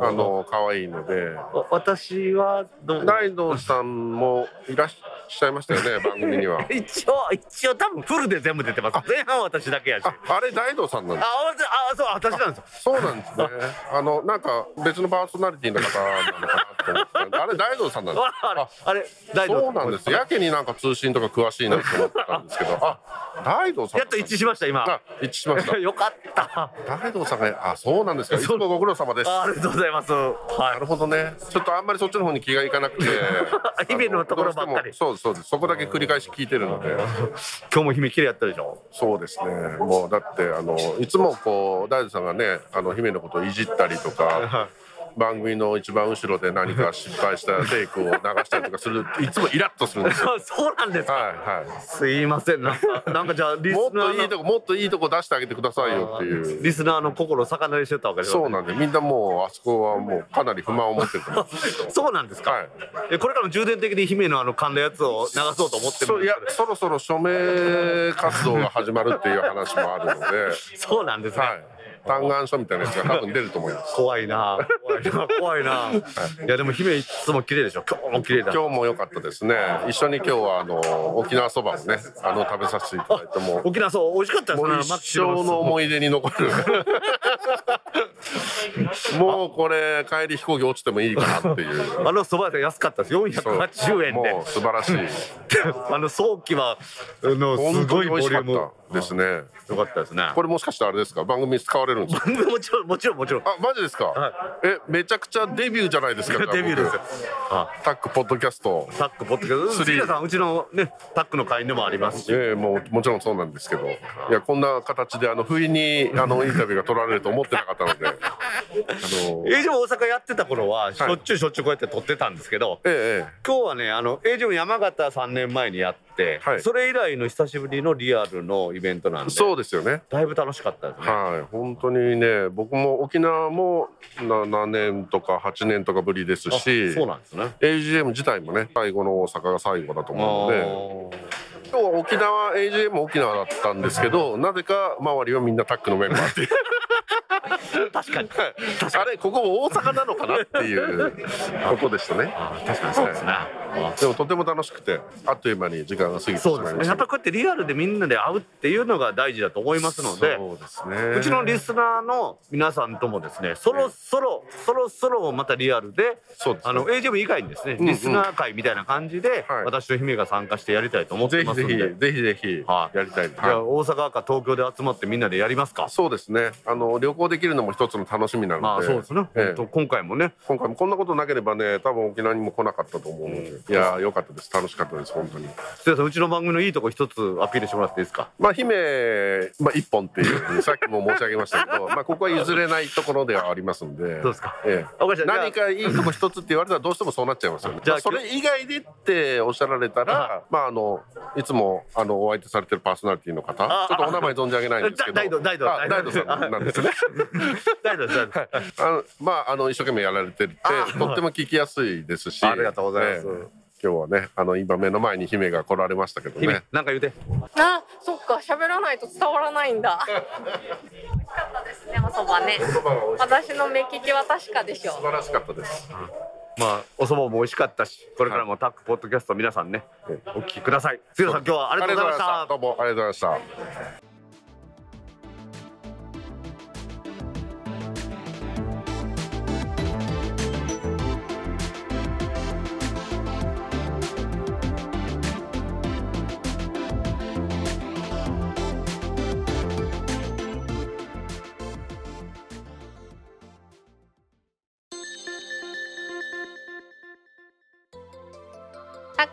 あの可愛いのでわ私はどう？大道さんもいらっしゃいましたよね番組には 一応一応多分フルで全部出てます。前半は私だけやし。ああれ大道さんなんですあ、あ、そう私なんですよ。そうなんですね。あのなんか別のパーソナリティの方なのかなと思って。たあれ大道さんなんですああれあれ大丈夫そうなんです。やけになんか通信とか詳しいなと思ってたんですけど。あ大道さん。やっと一致しました今。あ一致しました。よかった。大道さんがあそうなんですか。いつもご苦労様です。あありがとうございます。はなるほどね。ちょっとあんまりそっちの方に気がいかなくて。姫のところばっかり。そうですそうです。そこだけ繰り返し聞いてるので。い。今日も姫綺麗やったでしょ。そううですね。もうだってあのいつもこう大豆さんがねあの姫のことをいじったりとか番組の一番後ろで何か失敗したテイクを流したりとかするいつもイラッとするんですよあ そうなんですか？はいはすいません。なんかなんかじゃあリいスナーのもっといいとこもっといいとこ出してあげてくださいよっていうリスナーの心を逆なりしてたわけですそうなんでみんなもうあそこはもうかなり不満を持ってる そうなんですか？はいえこれからも重点的に姫のあの噛んだやつを流そうと思ってるいや。そろそろ署名活動が始まるっていう話もあるので そうなんですね。はい嘆願書みたいなやつが多分出ると思います怖いな。怖いな。怖いな。いやでも姫いつも綺麗でしょ。今日も綺麗だ。今日も良かったですね一緒に今日はあの沖縄そばをねあの食べさせていただいても沖縄そう美味しかったですね。もう一生の思い出に残る もうこれ帰り飛行機落ちてもいいかなっていうあの蕎麦屋さん安かったです。そう480円で素晴らしい あの早期はあのすごいボに美味しかっリュームたですねよかったですね。これもしかしてあれですか？番組に使われるんですか？もちろんもちろんもちろん。あマジですか、はえめちゃくちゃデビューじゃないですか デビューです。よ。あ。タックポッドキャスト。タックポッドキャスト。スリー。杉田さんうちのねタックの会員でもありますし。ええもうもちろんそうなんですけど。い。やこんな形であの不意にあのインタビューが取られると思ってなかったので。あのエイジも大阪やってた頃はしょっちゅうしょっちゅうこうやって撮ってたんですけど、えええ今日はねあのエイジも山形3年前にやって、はいそれ以来の久しぶりのリアルのイベントなんえでそうですよねだいぶ楽しかったですね。はい本当にね僕も沖縄も7年とか8年とかぶりですあしそうなんですね。AGM 自体もね最後の大阪が最後だと思うので今日は沖縄 AGM も沖縄だったんですけどなぜか周りはみんなタックのメンバーってい。う確かに。あれここ大阪なのかなっていうことでしたね。あ確かにそうですね。でもとても楽しくてあっという間に時間が過ぎてしまいました。ぱりこうやってリアルでみんなで会うっていうのが大事だと思いますのでそうですね。うちのリスナーの皆さんともですねそろそろそろそろまたリアルでそうですね。あの AGM 以外にですね、んうん。リスナー会みたいな感じで、はい。私と姫が参加してやりたいと思ってぜひぜひ。ぜひぜひはいやりたい、じゃあ大阪か東京で集まってみんなでやりますか？そうですねあの旅行できるのも一つの楽しみなので、まあそうですね。ええ本当今回もね、今回もこんなことなければね多分沖縄にも来なかったと思うので、いやーよかったです楽しかったです本当にすいませんうちの番組のいいとこ一つアピールしてもらっていいですか。まあ姫、まあ、一本っていうさっきも申し上げましたけどまあここは譲れないところではありますんでどうですか。ええ何かいいとこ一つって言われたらどうしてもそうなっちゃいますよね。じゃあそれ以外でっておっしゃられたら、まああのいつもあのお相手されてるパーソナリティの方、あちょっとお名前存じ上げないんですけど、大道大道あ大道さんなんですね。大丈夫です。大丈夫ですあのまああの一生懸命やられてて、とっても聞きやすいですし、ありがとうございます。ええ今日はねあの今目の前に姫が来られましたけど姫ね。なんか言うて。あそっか喋らないと伝わらないんだ 美味しかったですねお蕎麦ね私の目利きは確かでしょ素晴らしかったです。まあお蕎麦も美味しかったし、これからもタックポッドキャスト皆さんね、お聞きください。杉野さん今日はありがとうございました。どうもありがとうございました。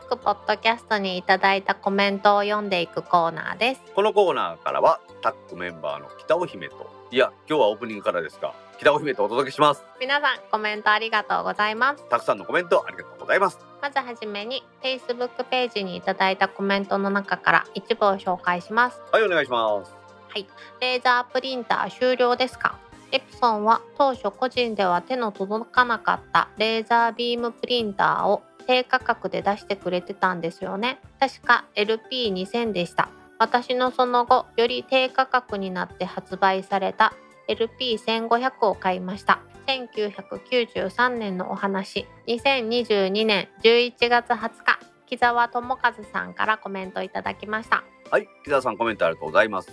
タックポッドキャストにいただいたコメントを読んでいくコーナーですこのコーナーからはタックメンバーの北尾姫と、いや今日はオープニングからですが、北尾姫とお届けします。皆さんコメントありがとうございますたくさんのコメントありがとうございます。まずはじめに Facebook ページにいただいたコメントの中から一部を紹介しますはいお願いします。レーザープリンター終了ですか？エプソンは当初個人では手の届かなかったレーザービームプリンターを低価格で出してくれてたんですよね。確か LP2000 でした。私のその後より低価格になって発売された LP1500 を買いました。1993年のお話。2022年11月20日。木澤智和さんからコメントいただきました。はい、木澤さんコメントありがとうございます。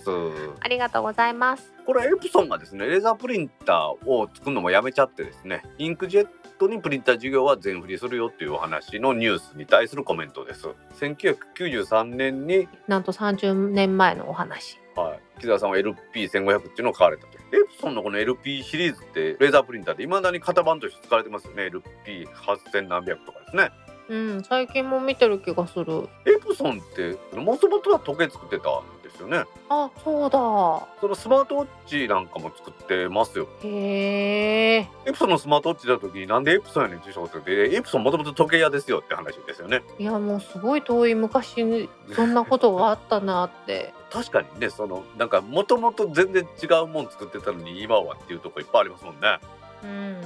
ありがとうございますこれエプソンがですね、レーザープリンターを作るのもやめちゃってですね、インクジェットにプリンター事業は全振りするよっていうお話のニュースに対するコメントです。1993年に、なんと30年前のお話はい、木澤さんは LP1500 っていうのを買われたと。エプソンのこの LP シリーズってレーザープリンターで未だに型番として使われてますよね。LP8000 何百とかですね。うん最近も見てる気がするエプソンってもともとは時計作ってたんですよね。あそうだそのスマートウォッチなんかも作ってますよ。へえエプソンのスマートウォッチ出た時になんでエプソンやねん受賞ってでエプソンもともと時計屋ですよって話ですよね。いやもうすごい遠い昔にそんなことがあったなって 確かにねそのなんかもともと全然違うもん作ってたのに今はっていうとこいっぱいありますもんね。あうん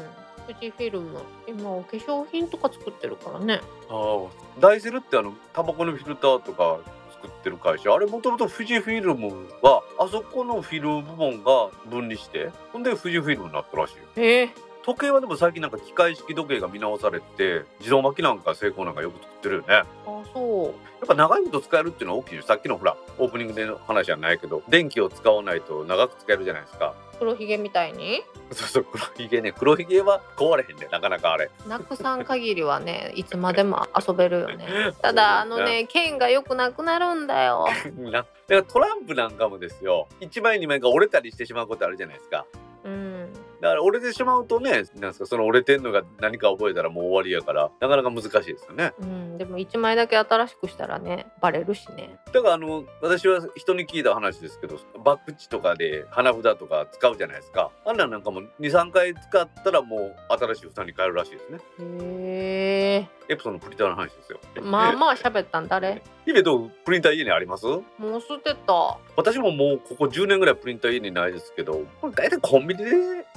富士フィルム今お化粧品とか作ってるからね。あダイセルってあのタバコのフィルターとか作ってる会社。あれもともと富士フィルムはあそこのフィルム部門が分離してほんで富士フィルムになったらしいよ。え。ー、時計はでも最近なんか機械式時計が見直されて自動巻きなんか成功なんかよく作ってるよね。あそう。やっぱ長いこと使えるっていうのは大きいよさっきのほらオープニングでの話じゃないけど電気を使わないと長く使えるじゃないですか黒ひげみたいに？そうそう黒ひげね。黒ひげは壊れへんねなかなかあれ。なくさん限りはねいつまでも遊べるよね。ただあのね剣がよくなくなるんだよ。な。だからトランプなんかもですよ。1枚2枚が折れたりしてしまうことあるじゃないですか。うんだから折れてしまうとねなんですかその折れてんのが何か覚えたらもう終わりやからなかなか難しいですよね。うん、でも1枚だけ新しくしたらねバレるしね。だからあの私は人に聞いた話ですけどバックチとかで花札とか使うじゃないですか。あんなんなんかも23回使ったらもう新しい蓋に変えるらしいですね。へエプソンのプリンターの話ですよ。えまあまあ喋ったん誰姫どう？プリンター家にあります？もう捨てた。私ももうここ10年ぐらいプリンター家にないですけどこれ大体コンビニで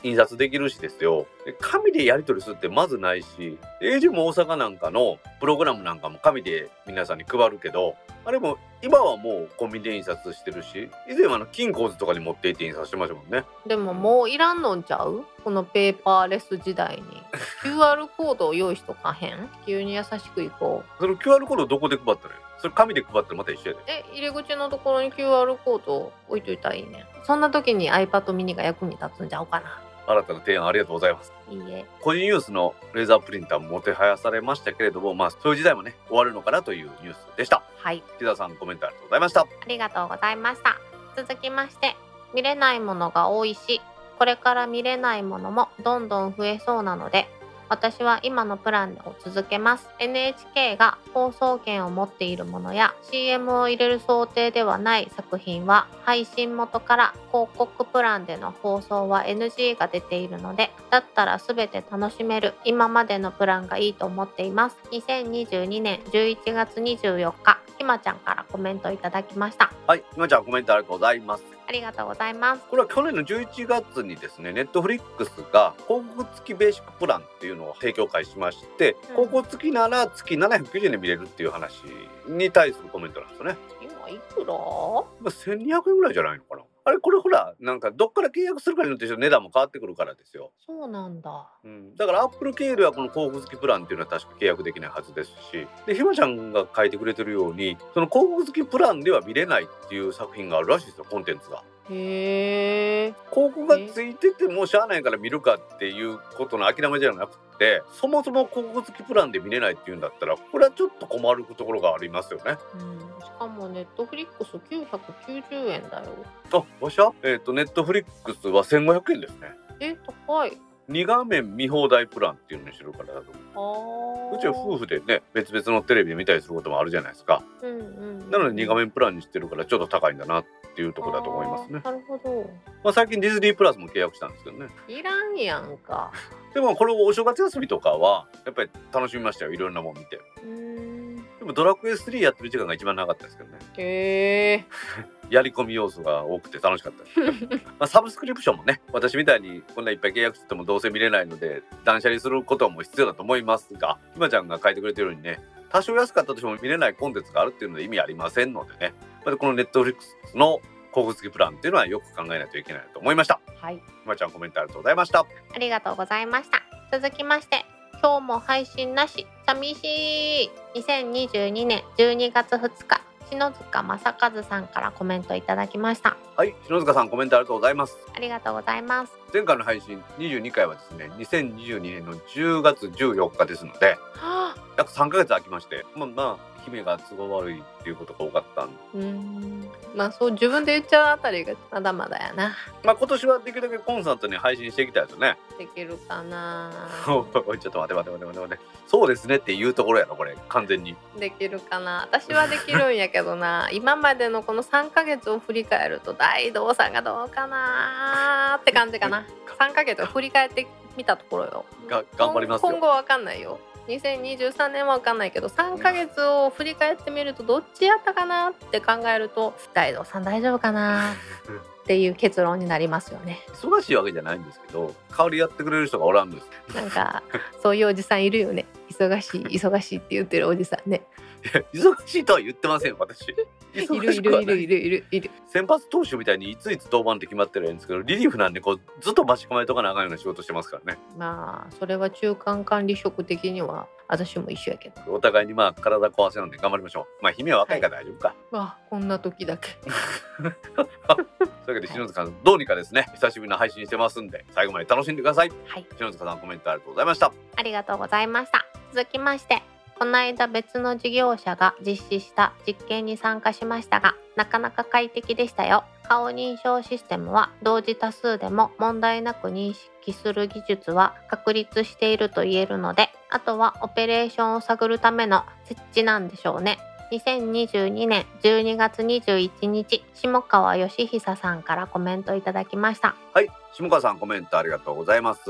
印刷できるしですよ。で紙でやり取りするってまずないし、AG も大阪なんかのプログラムなんかも紙で皆さんに配るけど、あれも今はもうコンビニで印刷してるし、以前はあの金庫図とかに持って行って印刷してましたもんね。でももういらんのんちゃう？このペーパーレス時代に。QR コードを用意しとかへん？急に優しくいこう。その QR コードどこで配ったらいいそれ紙で配ったらまた一緒やで。え入り口のところに QR コード置いといたらいいね。そんな時に iPad mini が役に立つんちゃうかな？新たな提案ありがとうございます。いいえ個人ユースのレーザープリンターももてはやされましたけれども、まあそういう時代もね、終わるのかなというニュースでした。はい木田さんコメントありがとうございました。ありがとうございました続きまして見れないものが多いしこれから見れないものもどんどん増えそうなので私は今のプランを続けます。NHK が放送権を持っているものや CM を入れる想定ではない作品は配信元から広告プランでの放送は NG が出ているのでだったら全て楽しめる今までのプランがいいと思っています。2022年11月24日ひまちゃんからコメントいただきました。はい、ひまちゃんコメントありがとうございます。ありがとうございますこれは去年の11月にですね、ネットフリックスが広告付きベーシックプランっていうのを提供開始しまして、うん広告付きなら月790円で見れるっていう話に対するコメントなんですよね。今いくら？まあ、1200円ぐらいじゃないのかな。あれこれほらなんかどっから契約するかによって値段も変わってくるからですよ。そうなんだうん、だからアップル経由ではこの広告付きプランっていうのは確か契約できないはずですしでひまちゃんが書いてくれてるようにその広告付きプランでは見れないっていう作品があるらしいですよコンテンツが。へえ広告がついててもしゃあないから見るかっていうことの諦めじゃなくてそもそも広告付きプランで見れないっていうんだったらこれはちょっと困るところがありますよね。うん、しかもネットフリックス990円だよ。あわしゃ？えっ、とネットフリックスは1500円ですね。え高い2画面見放題プランっていうのにしてるからだと思う。ちは夫婦でね別々のテレビで見たりすることもあるじゃないですか。うんうんなので2画面プランにしてるからちょっと高いんだなっていうところだと思いますね。なるほどまあ、最近ディズニープラスも契約したんですけどね。いらんやんかでもこれお正月休みとかはやっぱり楽しみましたよいろんなもん見て。うーんでもドラクエ3やってる時間が一番長かったですけどね。へえ やり込み要素が多くて楽しかったです。まあサブスクリプションもね私みたいにこんないっぱい契約してもどうせ見れないので断捨離することも必要だと思いますがひまちゃんが書いてくれてるようにね多少安かったとしても見れないコンテンツがあるっていうので意味ありませんのでねまたこのネットフリックスの広告付きプランっていうのはよく考えないといけないと思いました。はいひまちゃんコメントありがとうございました。ありがとうございました続きまして今日も配信なし。寂しい。2022年。12月2日。篠塚正和さんからコメントいただきました。はい、篠塚さんコメントありがとうございます。ありがとうございます前回の配信22回はですね、2022年の10月14日ですので、はあ。約3ヶ月空きまして、まあまあ、姫が都合悪いっていうことが多かったうーん。まあそう自分で言っちゃうあたりがまだまだやな。まあ今年はできるだけコンスタントに配信していきたいですよね。できるかな。ちょっと待て待て待て待て待て。そうですねっていうところやろ、これ、完全に。できるかな。私はできるんやけどな。今までのこの3ヶ月を振り返ると大道さんがどうかなって感じかな3ヶ月を振り返ってみたところよ。が頑張りますよ。今後わかんないよ。2023年はわかんないけど3ヶ月を振り返ってみるとどっちやったかなって考えると大道さん大丈夫かな っていう結論になりますよね。忙しいわけじゃないんですけど、代わりやってくれる人がおらんのです。なんかそういうおじさんいるよね。忙しい忙しいって言ってるおじさんね忙しいとは言ってません、私。いる忙いるい。るいるいるいる。先発投手みたいにいついつ登板って決まってるんですけどリリーフなんでこうずっと待ち構えとかなあかんような仕事してますからね。まあそれは中間管理職的には私も一緒やけど。お互いにまあ体壊せなんで頑張りましょう。まあ姫は若いから大丈夫か、あこんな時だけ。というわけで篠塚さんどうにかですね。久しぶりの配信してますんで最後まで楽しんでください。はい。篠塚さんコメントありがとうございました。ありがとうございました。続きましてこの間別の事業者が実施した実験に参加しましたがなかなか快適でしたよ。顔認証システムは同時多数でも問題なく認識する技術は確立していると言えるのであとはオペレーションを探るための設置なんでしょうね。2022年12月21日下川義久さんからコメントいただきました。はい下川さんコメントありがとうございます。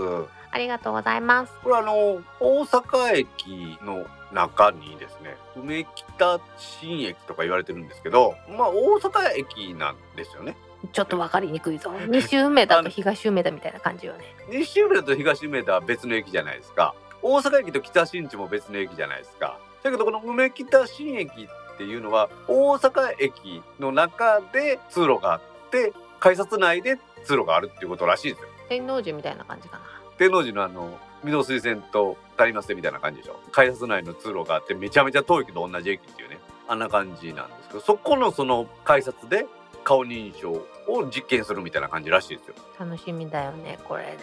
ありがとうございます。これあの大阪駅の中にですね梅北新駅とか言われてるんですけどまあ大阪駅なんですよね。ちょっと分かりにくいぞ。西梅田と東梅田みたいな感じよね。西梅田と東梅田は別の駅じゃないですか。大阪駅と北新地も別の駅じゃないですかだけどこの梅北新駅っていうのは大阪駅の中で通路があって改札内で通路があるっていうことらしいですよ。天王寺みたいな感じかな。天王寺のあの御堂水線と足りませんみたいな感じでしょ。改札内の通路があってめちゃめちゃ遠いけど同じ駅っていうね。あんな感じなんですけどそこのその改札で顔認証を実験するみたいな感じらしいですよ。楽しみだよねこれね。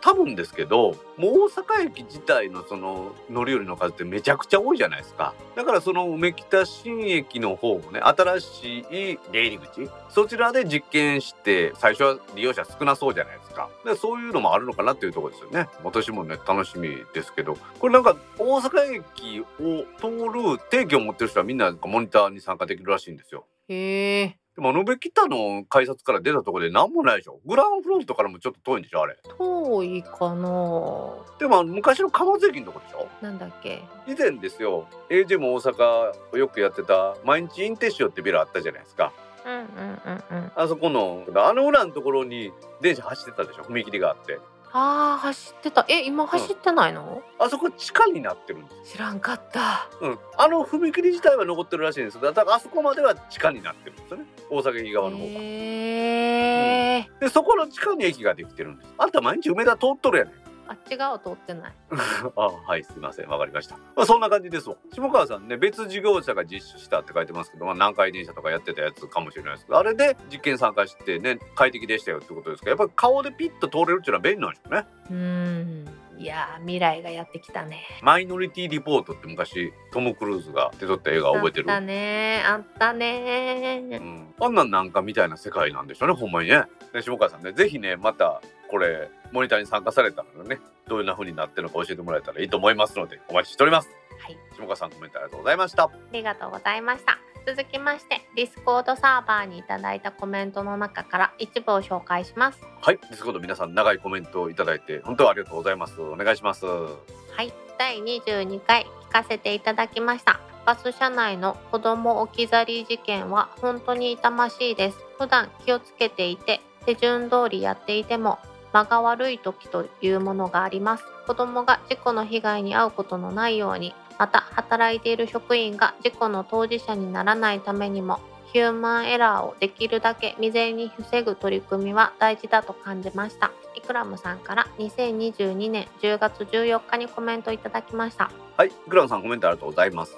多分ですけどもう大阪駅自体のその乗り降りの数ってめちゃくちゃ多いじゃないですか。だからその梅北新駅の方もね新しい出入り口そちらで実験して最初は利用者少なそうじゃないですか。でそういうのもあるのかなっていうところですよね。私もね楽しみですけど。これなんか大阪駅を通る定期を持ってる人はみんなモニターに参加できるらしいんですよ。へえでも、延べ北の改札から出たところで何もないでしょ。グランフロントからもちょっと遠いんでしょ、あれ。遠いかなでも、昔の貨物駅のとこでしょ。なんだっけ？以前ですよ、AJ も大阪をよくやってた毎日インテッシオってビルあったじゃないですか。うんうんうんうんあそこの、あの裏のところに電車走ってたでしょ、踏切があって。あー走ってたえ今走ってないの、あそこ地下になってるんです。知らんかったうん。あの踏切自体は残ってるらしいんですだからあそこまでは地下になってるんですよね。大阪駅側の方が。へえで、そこの地下に駅ができてるんです。あんた毎日梅田通っとるやねん。あっち側通ってない。あはいすいません。わかりました、まあ、そんな感じですわ。下川さんね別事業者が実施したって書いてますけど、まあ、南海電車とかやってたやつかもしれないですけどあれで実験参加してね快適でしたよってことですけどやっぱり顔でピッと通れるっていうのは便利なんでしょうね。うーん。いやー未来がやってきたね。マイノリティリポートって昔トム・クルーズが出とった映画覚えてる？あったね。あったね。うん、あんなんなんかみたいな世界なんでしょうねほんまにね。で下川さんねぜひねまたこれモニターに参加されたらねどういうな風になってるのか教えてもらえたらいいと思いますのでお待ちしております。はい。下川さんコメントありがとうございました。ありがとうございました。続きまして Discord サーバーにいただいたコメントの中から一部を紹介します。はい、 Discord 皆さん長いコメントをいただいて本当にありがとうございます。お願いします。はい。第22回聞かせていただきました。バス車内の子供置き去り事件は本当に痛ましいです。普段気をつけていて手順通りやっていても間が悪い時というものがあります。子供が事故の被害に遭うことのないようにまた働いている職員が事故の当事者にならないためにもヒューマンエラーをできるだけ未然に防ぐ取り組みは大事だと感じました。イクラムさんから2022年10月14日にコメントいただきました。はい、グランさんコメントありがとうございます。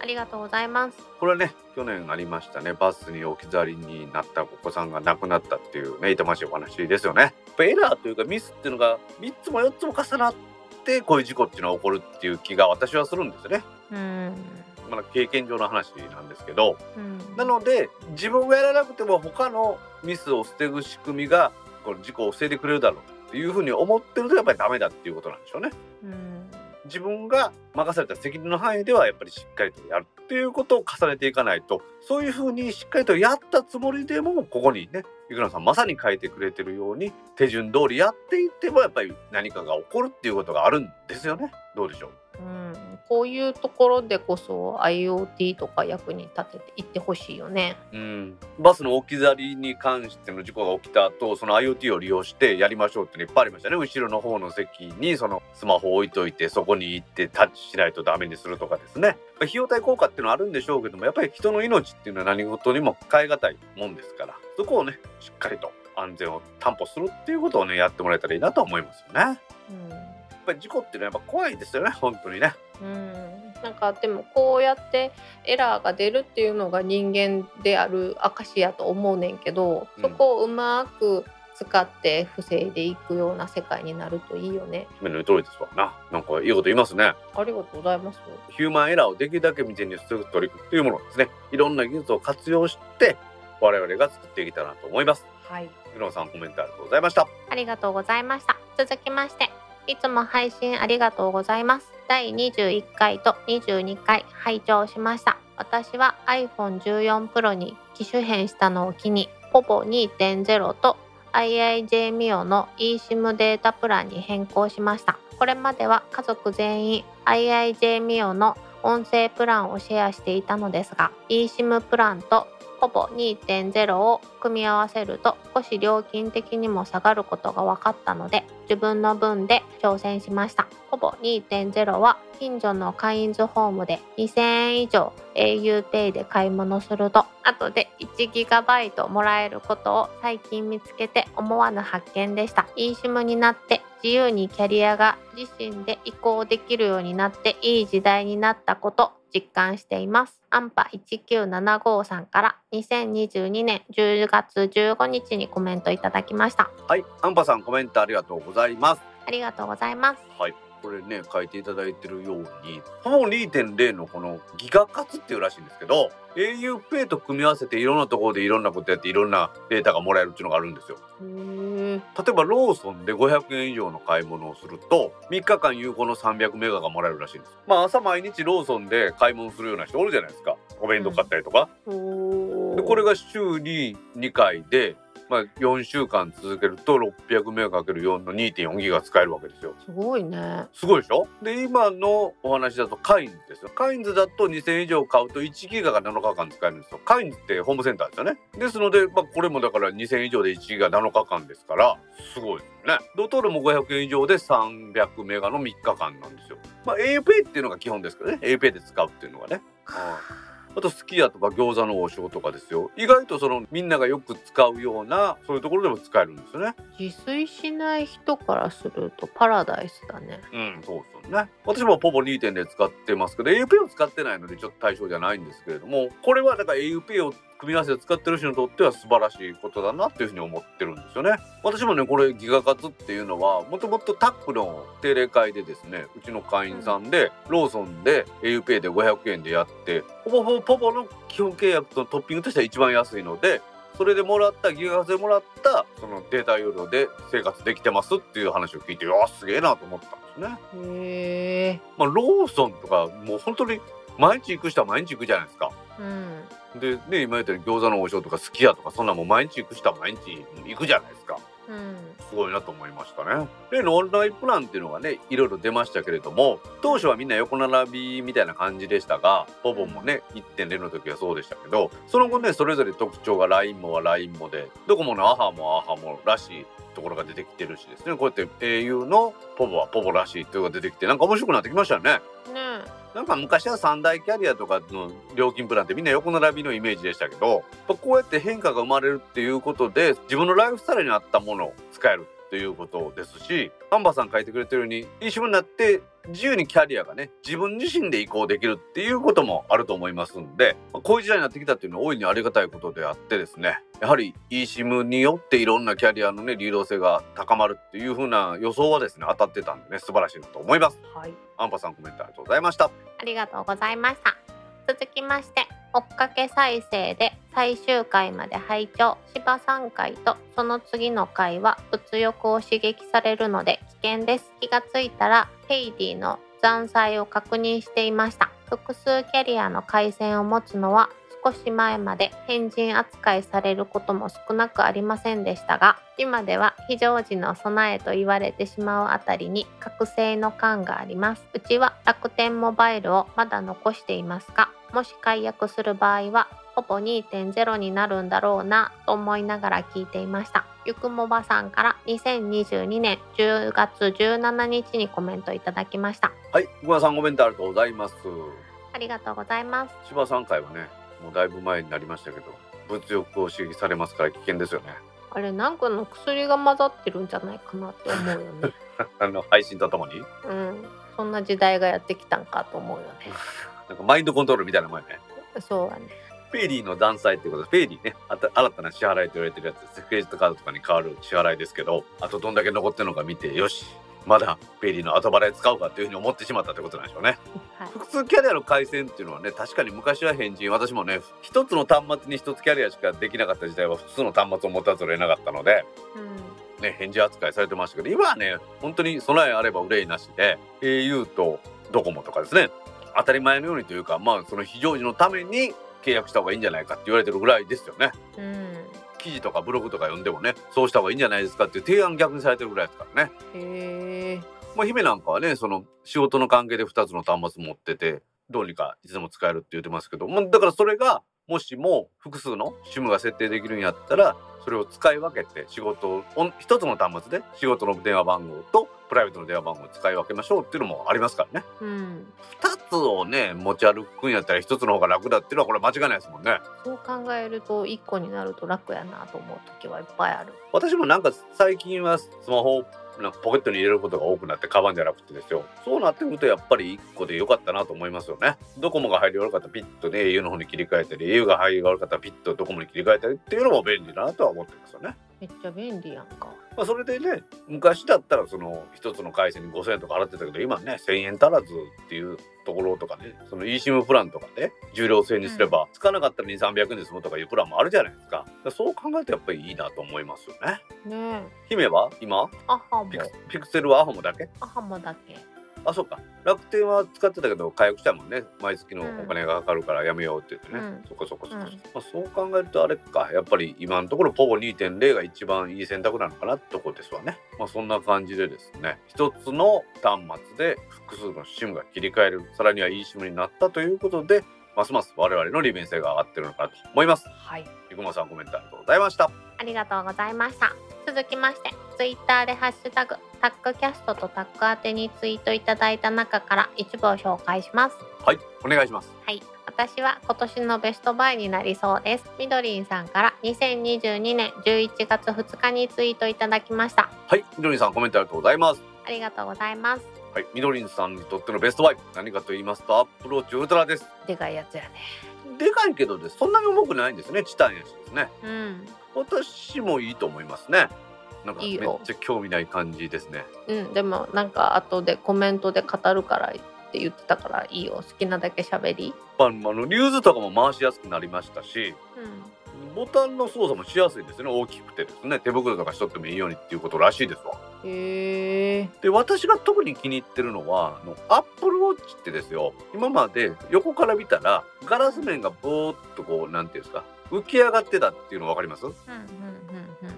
ありがとうございますこれはね、去年ありましたね、バスに置き去りになったお子さんが亡くなったっていうね、痛ましいお話ですよね。やっぱエラーというかミスっていうのが3つも4つも重なって、こういう事故っていうのが起こるっていう気が私はするんですよね。うんまだ経験上の話なんですけど、うんなので自分がやらなくても他のミスを防ぐ仕組みがこの事故を防いでくれるだろうっていうふうに思ってるとやっぱりダメだっていうことなんでしょうね。うん自分が任された責任の範囲ではやっぱりしっかりとやるっていうことを重ねていかないとそういうふうにしっかりとやったつもりでもここにねいくらさんまさに書いてくれてるように手順通りやっていってもやっぱり何かが起こるっていうことがあるんですよね。どうでしょう？うん。こういうところでこそ IoT とか役に立てていってほしいよね。うん、バスの置き去りに関しての事故が起きた後その IoT を利用してやりましょうっていうのいっぱいありましたね。後ろの方の席にそのスマホを置いといてそこに行ってタッチしないとダメにするとかですね。費用対効果っていうのはあるんでしょうけどもやっぱり人の命っていうのは何事にも変え難いもんですからそこをねしっかりと安全を担保するっていうことをねやってもらえたらいいなと思いますよね。やっぱり事故っていうのはやっぱ怖いですよね本当にね。うん、うん、なんかでもこうやってエラーが出るっていうのが人間である証やと思うねんけど、うんそこをうまく使って防いでいくような世界になるといいよね。目の通りですわな。なんかいいこと言いますね。ありがとうございます。ヒューマンエラーをできるだけ未然に防ぐ取り組みというものですね。いろんな技術を活用して我々が作っていけたらなと思います。はい。グロンさんコメントありがとうございました。ありがとうございました。続きまして、いつも配信ありがとうございます。第21回と22回拝聴しました。私は iPhone14 Pro に機種変したのを機に、ほぼ2.0と IIJ ミオの eSIM データプランに変更しました。これまでは家族全員 IIJ ミオの音声プランをシェアしていたのですが eSIM プランとポポ2.0を組み合わせると少し料金的にも下がることが分かったので自分の分で挑戦しました。ポポ2.0は近所のカインズホームで2000円以上 auPay で買い物すると後で 1GB もらえることを最近見つけて思わぬ発見でした。eSIM になって自由にキャリアが自身で移行できるようになっていい時代になったこと実感しています。アンパ1975さんから2022年10月15日にコメントいただきました。はいアンパさんコメントありがとうございますありがとうございます。はいこれね書いていただいてるようにほぼ2.0のこのギガ活っていうらしいんですけど auPay と組み合わせていろんなところでいろんなことやっていろんなデータがもらえるっていうのがあるんですよ。例えばローソンで500円以上の買い物をすると3日間有効の300メガがもらえるらしいんです。まあ朝毎日ローソンで買い物するような人おるじゃないですか。お弁当買ったりとか、おでこれが週に2回でまあ、4週間続けると600メガ ×4 の2.4ギガ使えるわけですよ。すごいね。すごいでしょ？で今のお話だとカインズですよ。カインズだと2000以上買うと1ギガが7日間使えるんですよ。カインズってホームセンターですよね。ですので、まあ、これもだから2000以上で1ギガ7日間ですからすごいですね。ドトールも500円以上で300メガの3日間なんですよ。まあ auPay っていうのが基本ですけどね。auPay で使うっていうのがね。はいあとすき家とか餃子の王将とかですよ意外とそのみんながよく使うようなそういうところでも使えるんですよね自炊しない人からするとパラダイスだね。うん、そうですよね。私もポポ2.0使ってますけど、auPay を使ってないのでちょっと対象じゃないんですけれども、これはだから auPay を組み合わせて使ってる人にとっては素晴らしいことだなっていうふうに思ってるんですよね。私もね、これギガ活っていうのは、もともとタックの定例会でですね、うちの会員さんで、ローソンで auPay で500円でやって、ほぼほぼポポの基本契約とトッピングとしては一番安いので、それでもらったギガ活でもらったそのデータ容量で生活できてますっていう話を聞いてあすげえなと思ったんですね。へえ。まあ、ローソンとかもう本当に毎日行く人は毎日行くじゃないですか。うん。でね今言ったように餃子の王将とかすき家とかそんなもん毎日行く人は毎日行くじゃないですか。うん。すごいなと思いましたね。例のオンラインプランっていうのがねいろいろ出ましたけれども当初はみんな横並びみたいな感じでしたがポボもね1.0の時はそうでしたけどその後ねそれぞれ特徴が LINE もは LINE もでドコモのアハもアハもらしいところが出てきてるしですねこうやって au のポボはポボらしいっていうのが出てきてなんか面白くなってきましたよね。ねなんか昔は三大キャリアとかの料金プランってみんな横並びのイメージでしたけどこうやって変化が生まれるっていうことで自分のライフスタイルに合ったものを使える。っていうことですしアンバーさん書いてくれてるようにいい仕事になって自由にキャリアがね自分自身で移行できるっていうこともあると思いますんでまあこういう時代になってきたっていうのは大いにありがたいことであってですねやはり eSIM によっていろんなキャリアのね流動性が高まるっていう風な予想はですね当たってたんでね素晴らしいなと思います。はい。アンパさんコメントありがとうございました。ありがとうございました。続きまして、追っかけ再生で最終回まで拝聴芝3回とその次の回は物欲を刺激されるので危険です。気がついたらヘイディの残債を確認していました。複数キャリアの回線を持つのは少し前まで変人扱いされることも少なくありませんでしたが今では非常時の備えと言われてしまうあたりに覚醒の感がありますうちは楽天モバイルをまだ残していますがもし解約する場合はほぼ2.0になるんだろうなと思いながら聞いていました。ゆくもばさんから2022年10月17日にコメントいただきました。はい、小川さんコメントありがとうございます。ありがとうございます。芝さん回はね、もうだいぶ前になりましたけど、物欲を刺激されますから危険ですよね。あれなんかの薬が混ざってるんじゃないかなって思うよね。あの配信とともに、うん。そんな時代がやってきたんかと思うよね なんかマインドコントロールみたいなもんやね。そうだねペイリーの断裁ってことで、 Paidy ね、あた新たな支払いと言われてるやつです。クレジットカードとかに変わる支払いですけど、あとどんだけ残ってるのか見て、よし、まだ Paidy の後払い使うかっていうふうに思ってしまったってことなんでしょうね。はい複数キャリアの回線っていうのはね確かに昔は変人私もね一つの端末に一つキャリアしかできなかった時代は複数の端末を持たざるを得なかったので、うんね、変人扱いされてましたけど今はね本当に備えあれば憂いなしで au とドコモとかですね当たり前のようにというかまあその非常時のために契約した方がいいんじゃないかって言われてるぐらいですよね。うん。記事とかブログとか読んでもねそうした方がいいんじゃないですかっていう提案逆にされてるぐらいですからね。へえ。まあ、姫なんかはねその仕事の関係で2つの端末持っててどうにかいつでも使えるって言ってますけどもうだからそれがもしも複数の SIM が設定できるんやったらそれを使い分けて仕事を一つの端末で仕事の電話番号とプライベートの電話番号を使い分けましょうっていうのもありますからね。うん。2つをね持ち歩くんやったら1つの方が楽だっていうのはこれ間違いないですもんね。そう考えると1個になると楽やなと思う時はいっぱいある。私もなんか最近はスマホをなんかポケットに入れることが多くなってカバンじゃなくてですよ。そうなってくるとやっぱり1個で良かったなと思いますよね。ドコモが入り悪かったらピッとね au の方に切り替えたり au が入りが悪かったらピッとドコモに切り替えたりっていうのも便利だなとは思ってますよね。めっちゃ便利やんか。まあ、それでね昔だったらその一つの回線に5000円とか払ってたけど今ね1000円足らずっていうところとかねその eSIM プランとかで重量制にすれば、つかなかったら2300円で済むとかいうプランもあるじゃないですか。そう考えるとやっぱりいいなと思いますよね。ねえ。姫は今？アハもピクセルはアホモだけ？アハもだけあそうか。楽天は使ってたけど解約したもんね。毎月のお金がかかるからやめようって言ってね、うん。そこそこそこ、うん。まあ、そう考えるとあれか。やっぱり今のところポボ2.0が一番いい選択なのかなってとこですわね。まあそんな感じでですね。一つの端末で複数の SIM が切り替える。さらにはいい SIM になったということでますます我々の利便性が上がってるのかなと思います。はい。生駒さんコメントありがとうございました。ありがとうございました。続きましてツイッターでハッシュタグタックキャストとタック宛てにツイートいただいた中から一部を紹介します。はいお願いします。はい。私は今年のベストバイになりそうです。みどりんさんから2022年11月2日にツイートいただきました。はいみどりんさんコメントありがとうございます。ありがとうございます。はいみどりんさんにとってのベストバイ何かと言いますとアップローチウルトラです。でかいやつやね。でかいけどですそんなに重くないんですね。チタンやしですね。うん。私もいいと思いますねなんかめっちゃ興味ない感じですね。うんでもなんか後でコメントで語るからって言ってたからいいよ。好きなだけ喋り。まあ、あのリューズとかも回しやすくなりましたしうん。ボタンの操作もしやすいですね。大きくてですね。手袋とかしとってもいいようにっていうことらしいですわ。へえ。で私が特に気に入ってるのはあのアップルウォッチってですよ。今まで横から見たらガラス面がぼーっとこうなんていうんですか浮き上がってたっていうの分かります？うんうんうんうんうん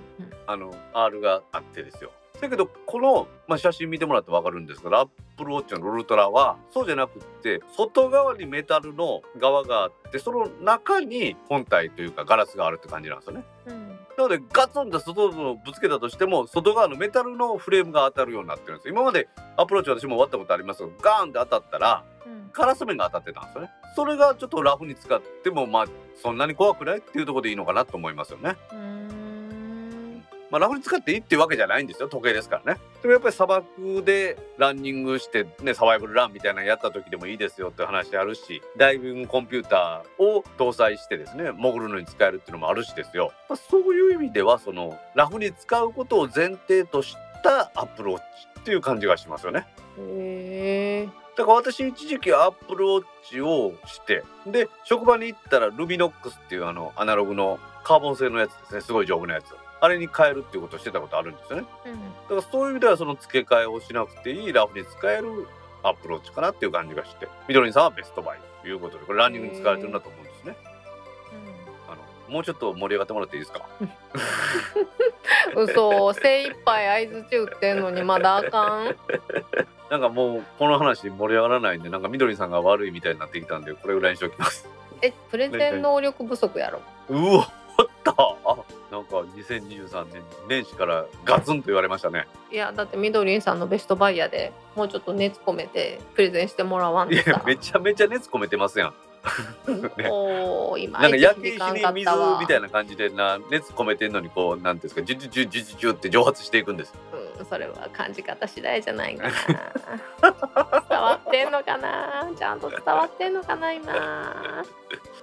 あの R があってですよ。だけどこの、まあ、写真見てもらって分かるんですけどアップルウォッチのウルトラはそうじゃなくって外側にメタルの側があってその中に本体というかガラスがあるって感じなんですよね。うん。なのでガツンと外のぶつけたとしても外側のメタルのフレームが当たるようになってるんです今までアプローチ私も終わったことありますけどガーンって当たったらうん。ガラス面が当たってたんですよね。それがちょっとラフに使ってもまあそんなに怖くないっていうところでいいのかなと思いますよね。うーんまあ、ラフに使っていいっていうわけじゃないんですよ。時計ですからね。でもやっぱり砂漠でランニングしてねサバイバルランみたいなのやった時でもいいですよって話あるしダイビングコンピューターを搭載してですね潜るのに使えるっていうのもあるしですよ、まあ、そういう意味ではそのラフに使うことを前提としたアプローチっていう感じがしますよね。へえだから私一時期 Apple Watch をしてで職場に行ったら Luminox っていうあのアナログのカーボン製のやつですね。すごい丈夫なやつあれに変えるっていうことをしてたことあるんですよね。うん。だからそういう意味ではその付け替えをしなくていいラフに使える Apple Watch かなっていう感じがしてみどりんさんは best buy ということでこれランニングに使われてるんだと思うんですね。あのもうちょっと盛り上がってもらっていいですか？う ん嘘精一杯相づち打ってんのにまだあかん。なんかもうこの話盛り上がらないんでなんかみどりんさんが悪いみたいになってきたんでこれぐらいにしておきます。えプレゼン能力不足やろ。うわあった。あなんか2023年年始からガツンと言われましたね。いやだってみどりんさんのベストバイヤーでもうちょっと熱込めてプレゼンしてもらわんとさいやめちゃめちゃ熱込めてますやん。ね。おー今なんか焼け石に水みたいな感じでな熱込めてんのにこうなんていうんですかジュジュジュジュジュジュって蒸発していくんです。うんそれは感じ方次第じゃないかな。伝わってんのかな？ちゃんと伝わってんのかな今？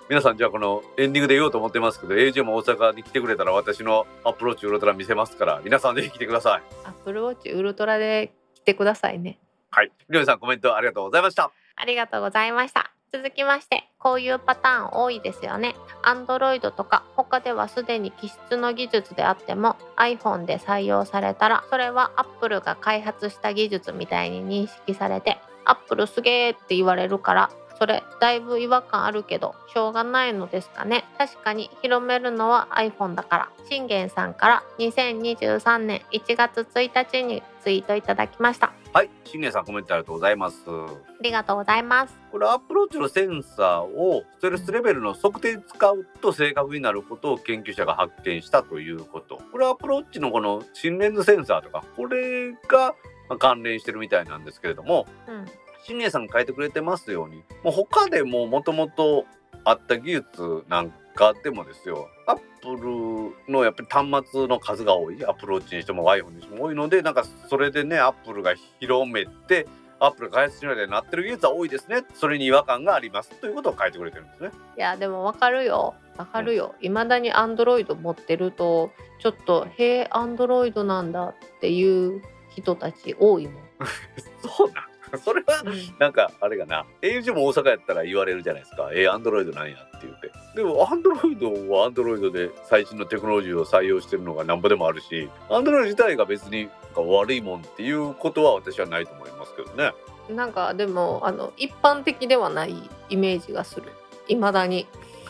皆さんじゃあこのエンディングで言おうと思ってますけど AJ も大阪に来てくれたら私のアプローチウルトラ見せますから皆さんぜひ来てください。アップルウォッチウルトラで来てくださいね。はい。りょうさんコメントありがとうございました。ありがとうございました続きましてこういうパターン多いですよね。Android とか他ではすでに気質の技術であっても iPhone で採用されたらそれは Apple が開発した技術みたいに認識されて Apple すげーって言われるからそれだいぶ違和感あるけどしょうがないのですかね。確かに広めるのは iPhone だから。信玄さんから2023年1月1日にツイートいただきました。はい信玄さんコメントありがとうございます。ありがとうございます。これ Apple Watch のセンサーをステルスレベルの測定に使うと正確になることを研究者が発見したということ。これ Apple Watch のこの心電図センサーとかこれがまあ関連してるみたいなんですけれどもうん信玄さんが書いてくれてますように。もう他でももともとあった技術なんかでもですよ。 Apple のやっぱり端末の数が多い。 Apple Watch にしても iPhone にしても多いのでなんかそれでね Apple が広めてアップルが開発しないでなってる技術は多いですね。それに違和感があります。ということを書いてくれてるんですね。いやでもわかるよ。わかるよ。いまだに Android 持ってるとちょっと「へえ Android なんだ」っていう人たち多いもん、そうなん それはうん。なんかあれがな au も大阪やったら言われるじゃないですか「えアンドロイドなんや」って言って。でもアンドロイドはアンドロイドで最新のテクノロジーを採用してるのがなんぼでもあるしアンドロイド自体が別に悪いもんっていうことは私はないと思いますけどね。なんかでもあの一般的ではないイメージがする。いまだに。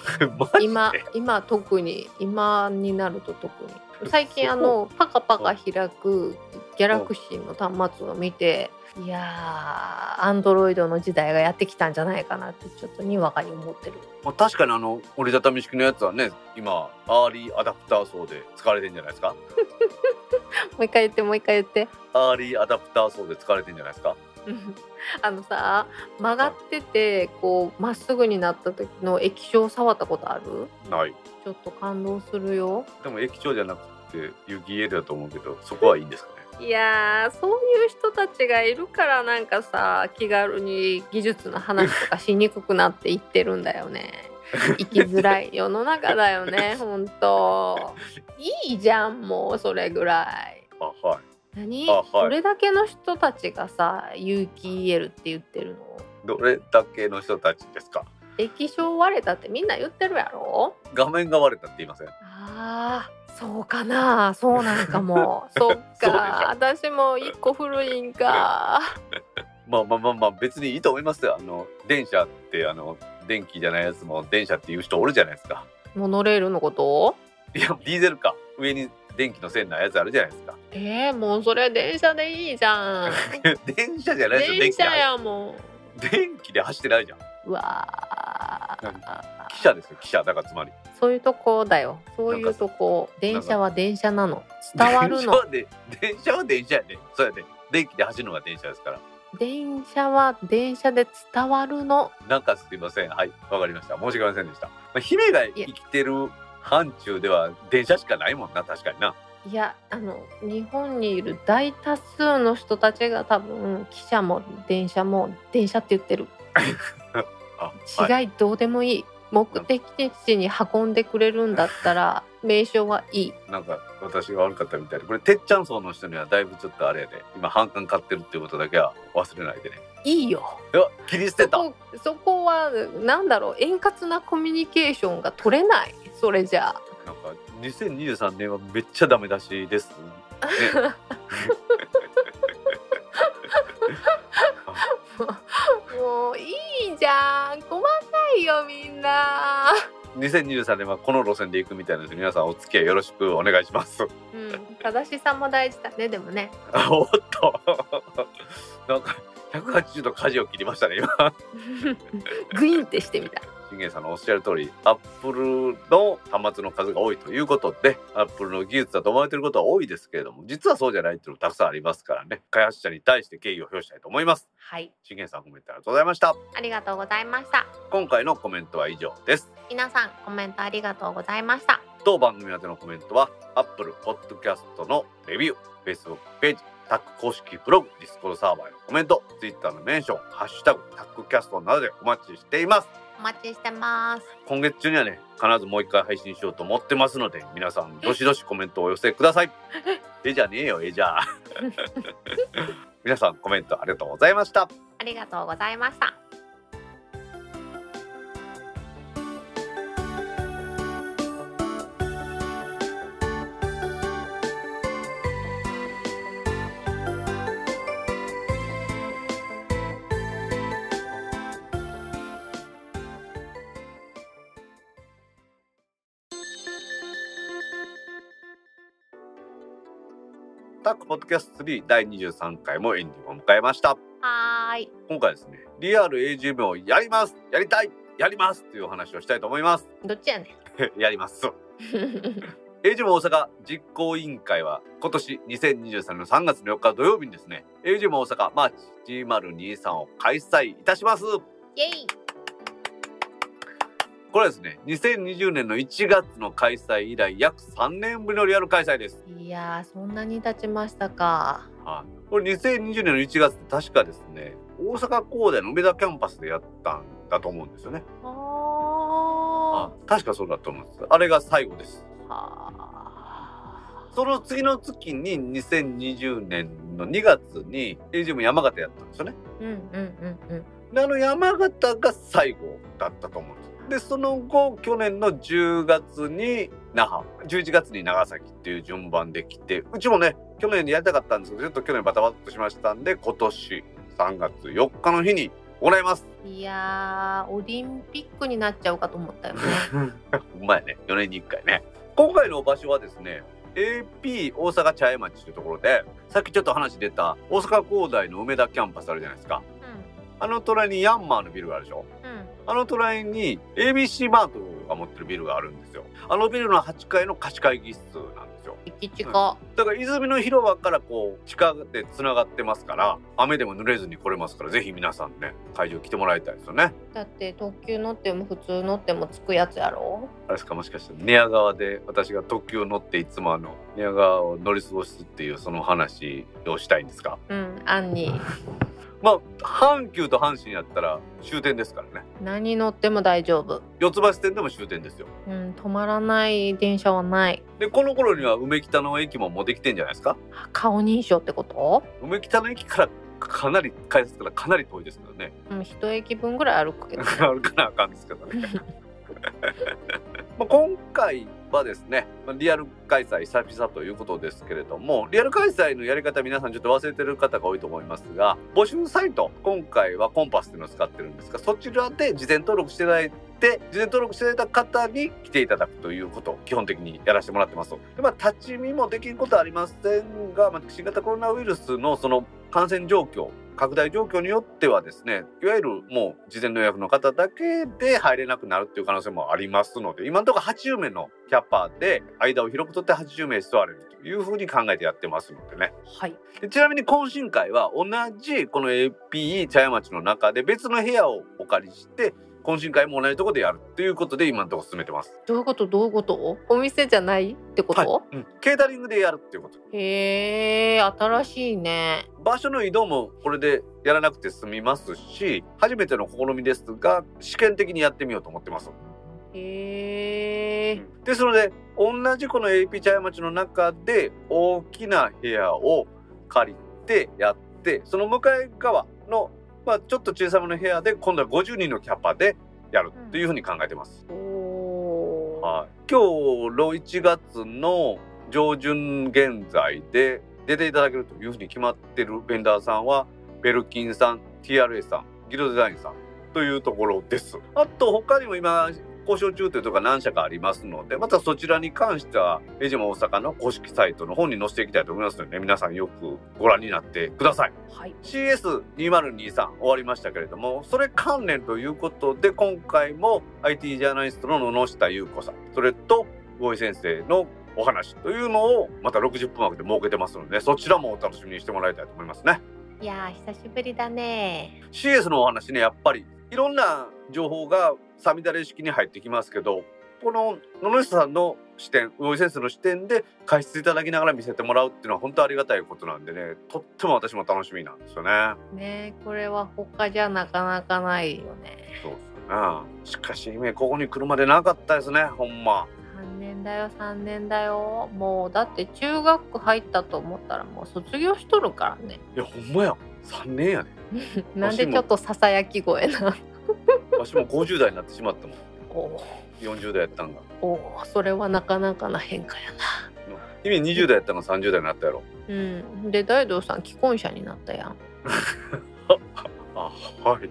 今今特に今になると特に。最近あのパカパカ開くギャラクシーの端末を見ていやーアンドロイドの時代がやってきたんじゃないかなってちょっとにわかに思ってる。まあ、確かにあの折りたたみ式のやつはね今アーリーアダプター層で使われてんじゃないですか？もう一回言ってもう一回言って。アーリーアダプター層で使われてんじゃないですか？う んあのさ曲がっててこうまっすぐになった時の液晶触ったことある？ない。ちょっと感動するよ。でも液晶じゃなくて有機 EL だと思うけどそこはいいんですかね？いやーそういう人たちがいるからなんかさ気軽に技術の話とかしにくくなっていってるんだよね。生きづらい世の中だよねほんといいじゃんもうそれぐらい。あはい。何、あはい。それだけの人たちがさ有機 EL って言ってるの？どれだけの人たちですか？液晶割れたってみんな言ってるやろ？画面が割れたって言いません？あーそうかな。そうなんかも。そっか。私も一個古いんか。まあまあまあまあ別にいいと思いますよ。あの電車ってあの電気じゃないやつも電車っていう人おるじゃないですか。モノレールのこと？いやディーゼルか。上に電気の線ないやつあるじゃないですか。えー、もうそれ電車でいいじゃん。電車じゃないですよ電車電やも気で電気で走ってないじゃん。ううわー。汽車ですよ汽車。だからつまりそういうとこだよ。そういうとこ。電車は電車なの。伝わるの。電車はで電車は電車やね そうやね電気で走るのが電車ですから。電車は電車で伝わるの。なんかすいません。はいわかりました。申し訳ありませんでした、まあ、姫が生きてる範疇では電車しかないもんな。確かにな。いやあの日本にいる大多数の人たちが多分汽車も電車も電車って言ってる。あはい。違いどうでもいい目的地に運んでくれるんだったら名称はいい。なんか私が悪かったみたいで。これてっちゃん層の人にはだいぶちょっとあれやで。今反感買ってるっていうことだけは忘れないでね。いいよ。いや切り捨てた。そこそこはなんだろう。円滑なコミュニケーションが取れない。それじゃあ。なんか2023年はめっちゃダメ出しです、ね、もういいじゃんんな2023年はこの路線で行くみたいなので皆さんお付き合いよろしくお願いします。うん正しさも大事だねでもね。あおっと。なんか180度舵を切りましたね今。グインってしてみた信玄さんのおっしゃる通りアップルの端末の数が多いということでアップルの技術だと思われていることは多いですけれども実はそうじゃないっていうのもたくさんありますからね。開発者に対して敬意を表したいと思います。はい。信玄さんコメントありがとうございました。ありがとうございました。今回のコメントは以上です。皆さんコメントありがとうございました。当番組宛てのコメントは Apple Podcast のレビュー Facebook ページタック公式ブログ Discord サーバーへのコメント Twitter のメンションハッシュタグタックキャストなどでお待ちしています。お待ちしてます。今月中にはね必ずもう一回配信しようと思ってますので皆さんどしどしコメントをお寄せください。えじゃねえよえじゃ。あ 皆さんコメントありがとうございました。ありがとうございましたポッドキャスト3第23回もエンディングを迎えました。はーい。今回はですねリアル AGM をやります。やりたい。やりますというお話をしたいと思います。どっちやね やります。ん AGM 大阪実行委員会は今年2023年の3月の4日土曜日にですね AGM 大阪マーチ2023を開催いたします。イエイこれはですね2020年の1月の開催以来約3年ぶりのリアル開催です。いやーそんなに経ちましたか。はい、これ2020年の1月って確かですね大阪工大の梅田キャンパスでやったんだと思うんですよね。ああ確かそうだと思うんです。あれが最後です。その次の月に2020年の2月に AGM 山形やったんですよね。ーうんうんうんうん。であの山形が最後だったと思うんですでその後去年の10月に那覇11月に長崎っていう順番で来てうちもね去年やりたかったんですけどちょっと去年バタバタとしましたんで今年3月4日の日に行います。いやーオリンピックになっちゃうかと思ったよね。うまいね4年に1回ね。今回の場所はですね AP 大阪茶屋町というところでさっきちょっと話出た大阪工大の梅田キャンパスあるじゃないですか。あの隣にヤンマーのビルがあるでしょ。うんうんあの隣に ABC マートが持ってるビルがあるんですよ。あのビルの8階の貸し会議室なんですよ。駅近だから泉の広場からこう地下でつながってますから雨でも濡れずに来れますからぜひ皆さんね会場来てもらいたいですよね。だって特急乗っても普通乗っても着くやつやろ。あれですかもしかして寝屋川で私が特急を乗っていつもあの寝屋川を乗り過ごすっていうその話をしたいんですかうんアンにまあ阪急と阪神やったら終点ですからね。何乗っても大丈夫。四ツ橋線でも終点ですよ。うん止まらない電車はない。でこの頃には梅北の駅ももうできてんじゃないですか？あ顔認証ってこと？梅北の駅からかなり改札からかなり遠いですからね。うん一駅分ぐらい歩くけど 歩かなあかんですけどね。まあ今回はですねリアル開催久々ということですけれどもリアル開催のやり方皆さんちょっと忘れてる方が多いと思いますが募集サイト今回はコンパスっていうのを使ってるんですがそちらで事前登録していただいて事前登録していただいた方に来ていただくということを基本的にやらせてもらってますでまあ立ち見もできることはありませんが、まあ、新型コロナウイルスのその感染状況拡大状況によってはですねいわゆるもう事前の予約の方だけで入れなくなるっていう可能性もありますので今のところ80名のキャッパーで間を広く取って80名座れるというふうに考えてやってますのでね。はい。でちなみに懇親会は同じこの AP 茶屋町の中で別の部屋をお借りして懇親会も同じところでやるということで今のところ進めてます。どういうこと？どういうこと？お店じゃないってこと、はい。うん、ケータリングでやるっていうこと。へえ新しいね。場所の移動もこれでやらなくて済みますし初めての試みですが試験的にやってみようと思ってます。へえですので同じこの AP 茶屋町の中で大きな部屋を借りてやってその向かい側の、まあ、ちょっと小さめの部屋で今度は50人のキャパでやるっていうふうに考えてます。おー。はい、今日の1月の上旬現在で出ていただけるというふうに決まってるベンダーさんはベルキンさん TRA さんギルドデザインさんというところです。あと他にも今交渉中というところが何社かありますのでまたそちらに関してはエジマ大阪の公式サイトの方に載せていきたいと思いますので、ね、皆さんよくご覧になってください。はい。CS2023 終わりましたけれどもそれ関連ということで今回も IT ジャーナリストの野下優子さんそれとゴイ先生のお話というのをまた60分枠で設けてますのでそちらもお楽しみにしてもらいたいと思いますね。いやー久しぶりだね。CS のお話ねやっぱりいろんな情報がさみだれ式に入ってきますけどこの野下さんの視点魚井先生の視点で解説いただきながら見せてもらうっていうのは本当ありがたいことなんでねとっても私も楽しみなんですよね。ねこれは他じゃなかなかないよねそうですよね。しかし今ここに来るまでなかったですねほんま。3年だよ3年だよもうだって中学入ったと思ったらもう卒業しとるからねいやほんまや3年やね。なんでちょっとささやき声なわしも50代になってしまったもん。お40代やったんが。おそれはなかなかな変化やな。君20代やったのが30代になったやろ。うん。で大道さん既婚者になったやん。あはい。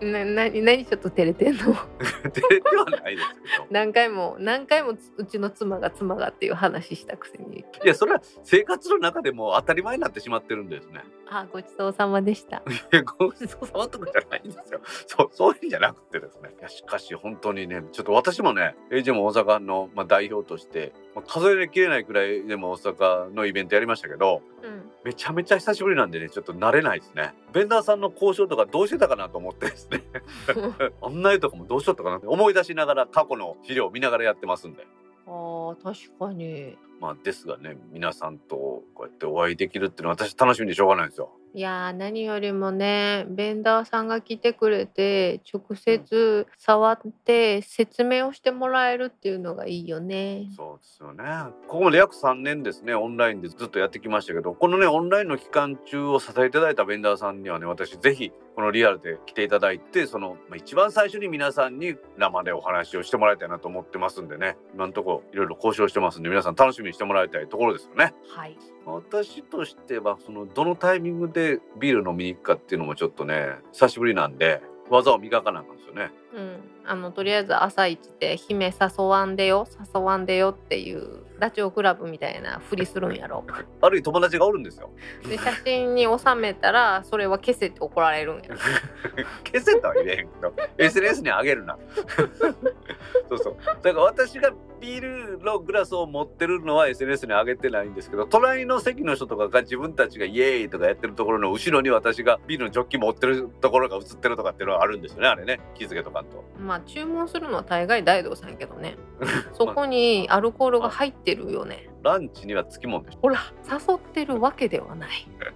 な何何ちょっと照れてんの？照れてはないですけど。何回も何回もつうちの妻が妻がっていう話したくせに。いやそれは生活の中でもう当たり前になってしまってるんですね。あごちそうさまでした。いやごちそうさまとかじゃないんですよ。そうそういうんじゃなくてですね。いやしかし本当にねちょっと私もね AJ も大阪の、まあ、代表として、まあ、数えきれないくらいでも大阪のイベントやりましたけどうんめちゃめちゃ久しぶりなんでねちょっと慣れないですね。ベンダーさんの交渉とかどうしてたかなと思ってですね。案内とかもどうしとったかなって思い出しながら過去の資料を見ながらやってますんで。あー確かに。まあですがね皆さんとこうやってお会いできるっていうのは私楽しみでしょうがないんですよいや何よりもねベンダーさんが来てくれて直接触って説明をしてもらえるっていうのがいいよね。そうですよね。ここまで約3年ですね、オンラインでずっとやってきましたけど、このね、オンラインの期間中を支えていただいたベンダーさんにはね、私ぜひ、このリアルで来ていただいて、その、まあ、一番最初に皆さんに生でお話をしてもらいたいなと思ってますんでね、今のところいろいろ交渉してますんで、皆さん楽しみにしてもらいたいところですよね。はい。私としては、その、どのタイミングでビール飲みに行くかっていうのもちょっとね、久しぶりなんで、技を磨かなあかんですよね。うん。あのとりあえず朝一で姫誘わんでよ誘わんでよっていうダチョウ倶楽部みたいなふりするんやろ。あるいは友達がおるんですよ。で写真に収めたらそれは消せって怒られるんやろ。消せとは言えへんけど SNS に上げるな そうそうだから私がビールのグラスを持ってるのは SNS に上げてないんですけど隣の席の人とかが自分たちがイエーイとかやってるところの後ろに私がビールのジョッキ持ってるところが映ってるとかっていうのはあるんですよねあれね気づけとかんとまあ注文するのは大概大道さんやけどね。そこにアルコールが入ってるよね。ランチにはつきもんでしほら誘ってるわけではない。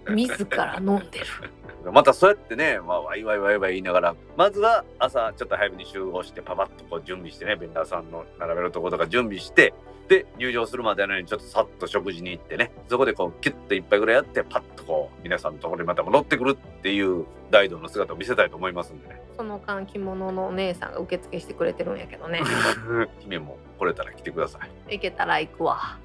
自ら飲んでる。ょまたそうやってね、まあ、ワイワイワイワイ言いながらまずは朝ちょっと早めに集合してパパッとこう準備してねベンダーさんの並べるところとか準備してで入場するまでのにちょっとさっと食事に行ってねそこでこうキュッと一杯ぐらいやってパッとこう皆さんのところにまた戻ってくるっていう大道の姿を見せたいと思いますんでねその間着物のお姉さんが受付してくれてるんやけどね。姫も来れたら来てください行けたら行くわ。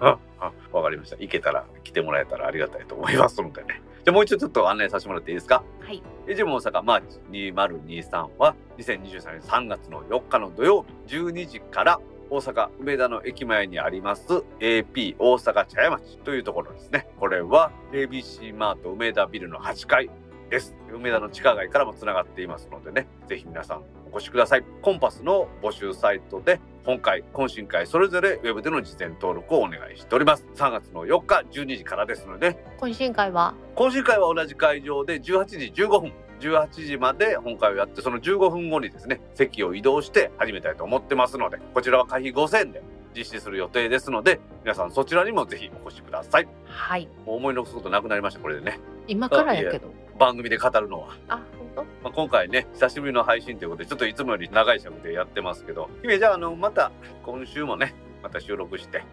あ わかりました行けたら来てもらえたらありがたいと思いますのでねじゃあもう一度ちょっと案内させてもらっていいですか？はい。エジム大阪マーチ2023は2023年3月の4日の土曜日12時から大阪梅田の駅前にあります AP 大阪茶屋町というところですね。これは ABC マート梅田ビルの8階です。梅田の地下街からもつながっていますのでね、ぜひ皆さんお越しください。コンパスの募集サイトで本会、懇親会それぞれウェブでの事前登録をお願いしております。3月の4日12時からですので、懇親会は？懇親会は同じ会場で18時15分18時まで本会をやってその15分後にですね席を移動して始めたいと思ってますのでこちらは会費5000円で実施する予定ですので皆さんそちらにもぜひお越しくださいはい。もう思い残すことなくなりましたこれでね今からやけど。番組で語るのは、あ、本まあ、今回ね久しぶりの配信ということでちょっといつもより長い尺でやってますけど姫じゃああのまた今週もねまた収録して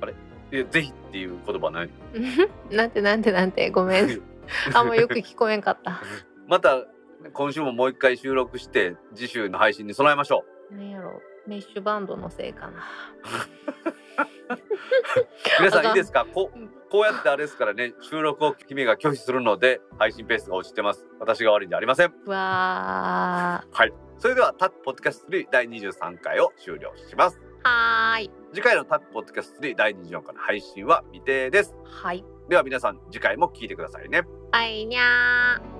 あれ？ぜひっていう言葉ない当？なんてなんてなんてごめん。あんまよく聞こえんかった。また今週ももう一回収録して次週の配信に備えましょなんやろメッシュバンドのせいかな。う 皆さんんいいですか？こうこうやってあれですからね収録を君が拒否するので配信ペースが落ちてます私が悪いんじゃありませんうわはいそれではタップポッドキャスト3第23回を終了しますー。はーい。次回のタップポッドキャスト3第24回の配信は未定ですはい。では皆さん次回も聞いてくださいねあいにゃー。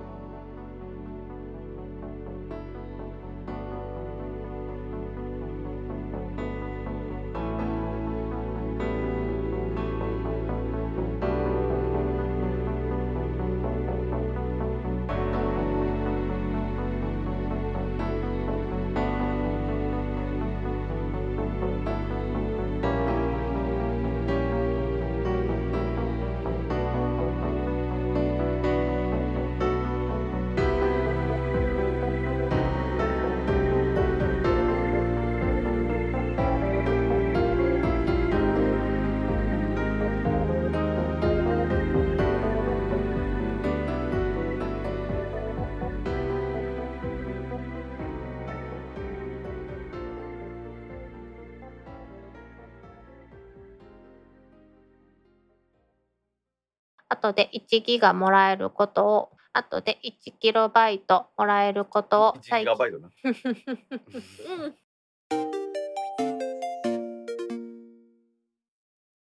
後で1ギガもらえることを後で1キロバイトもらえることを1ギガバイトな。うん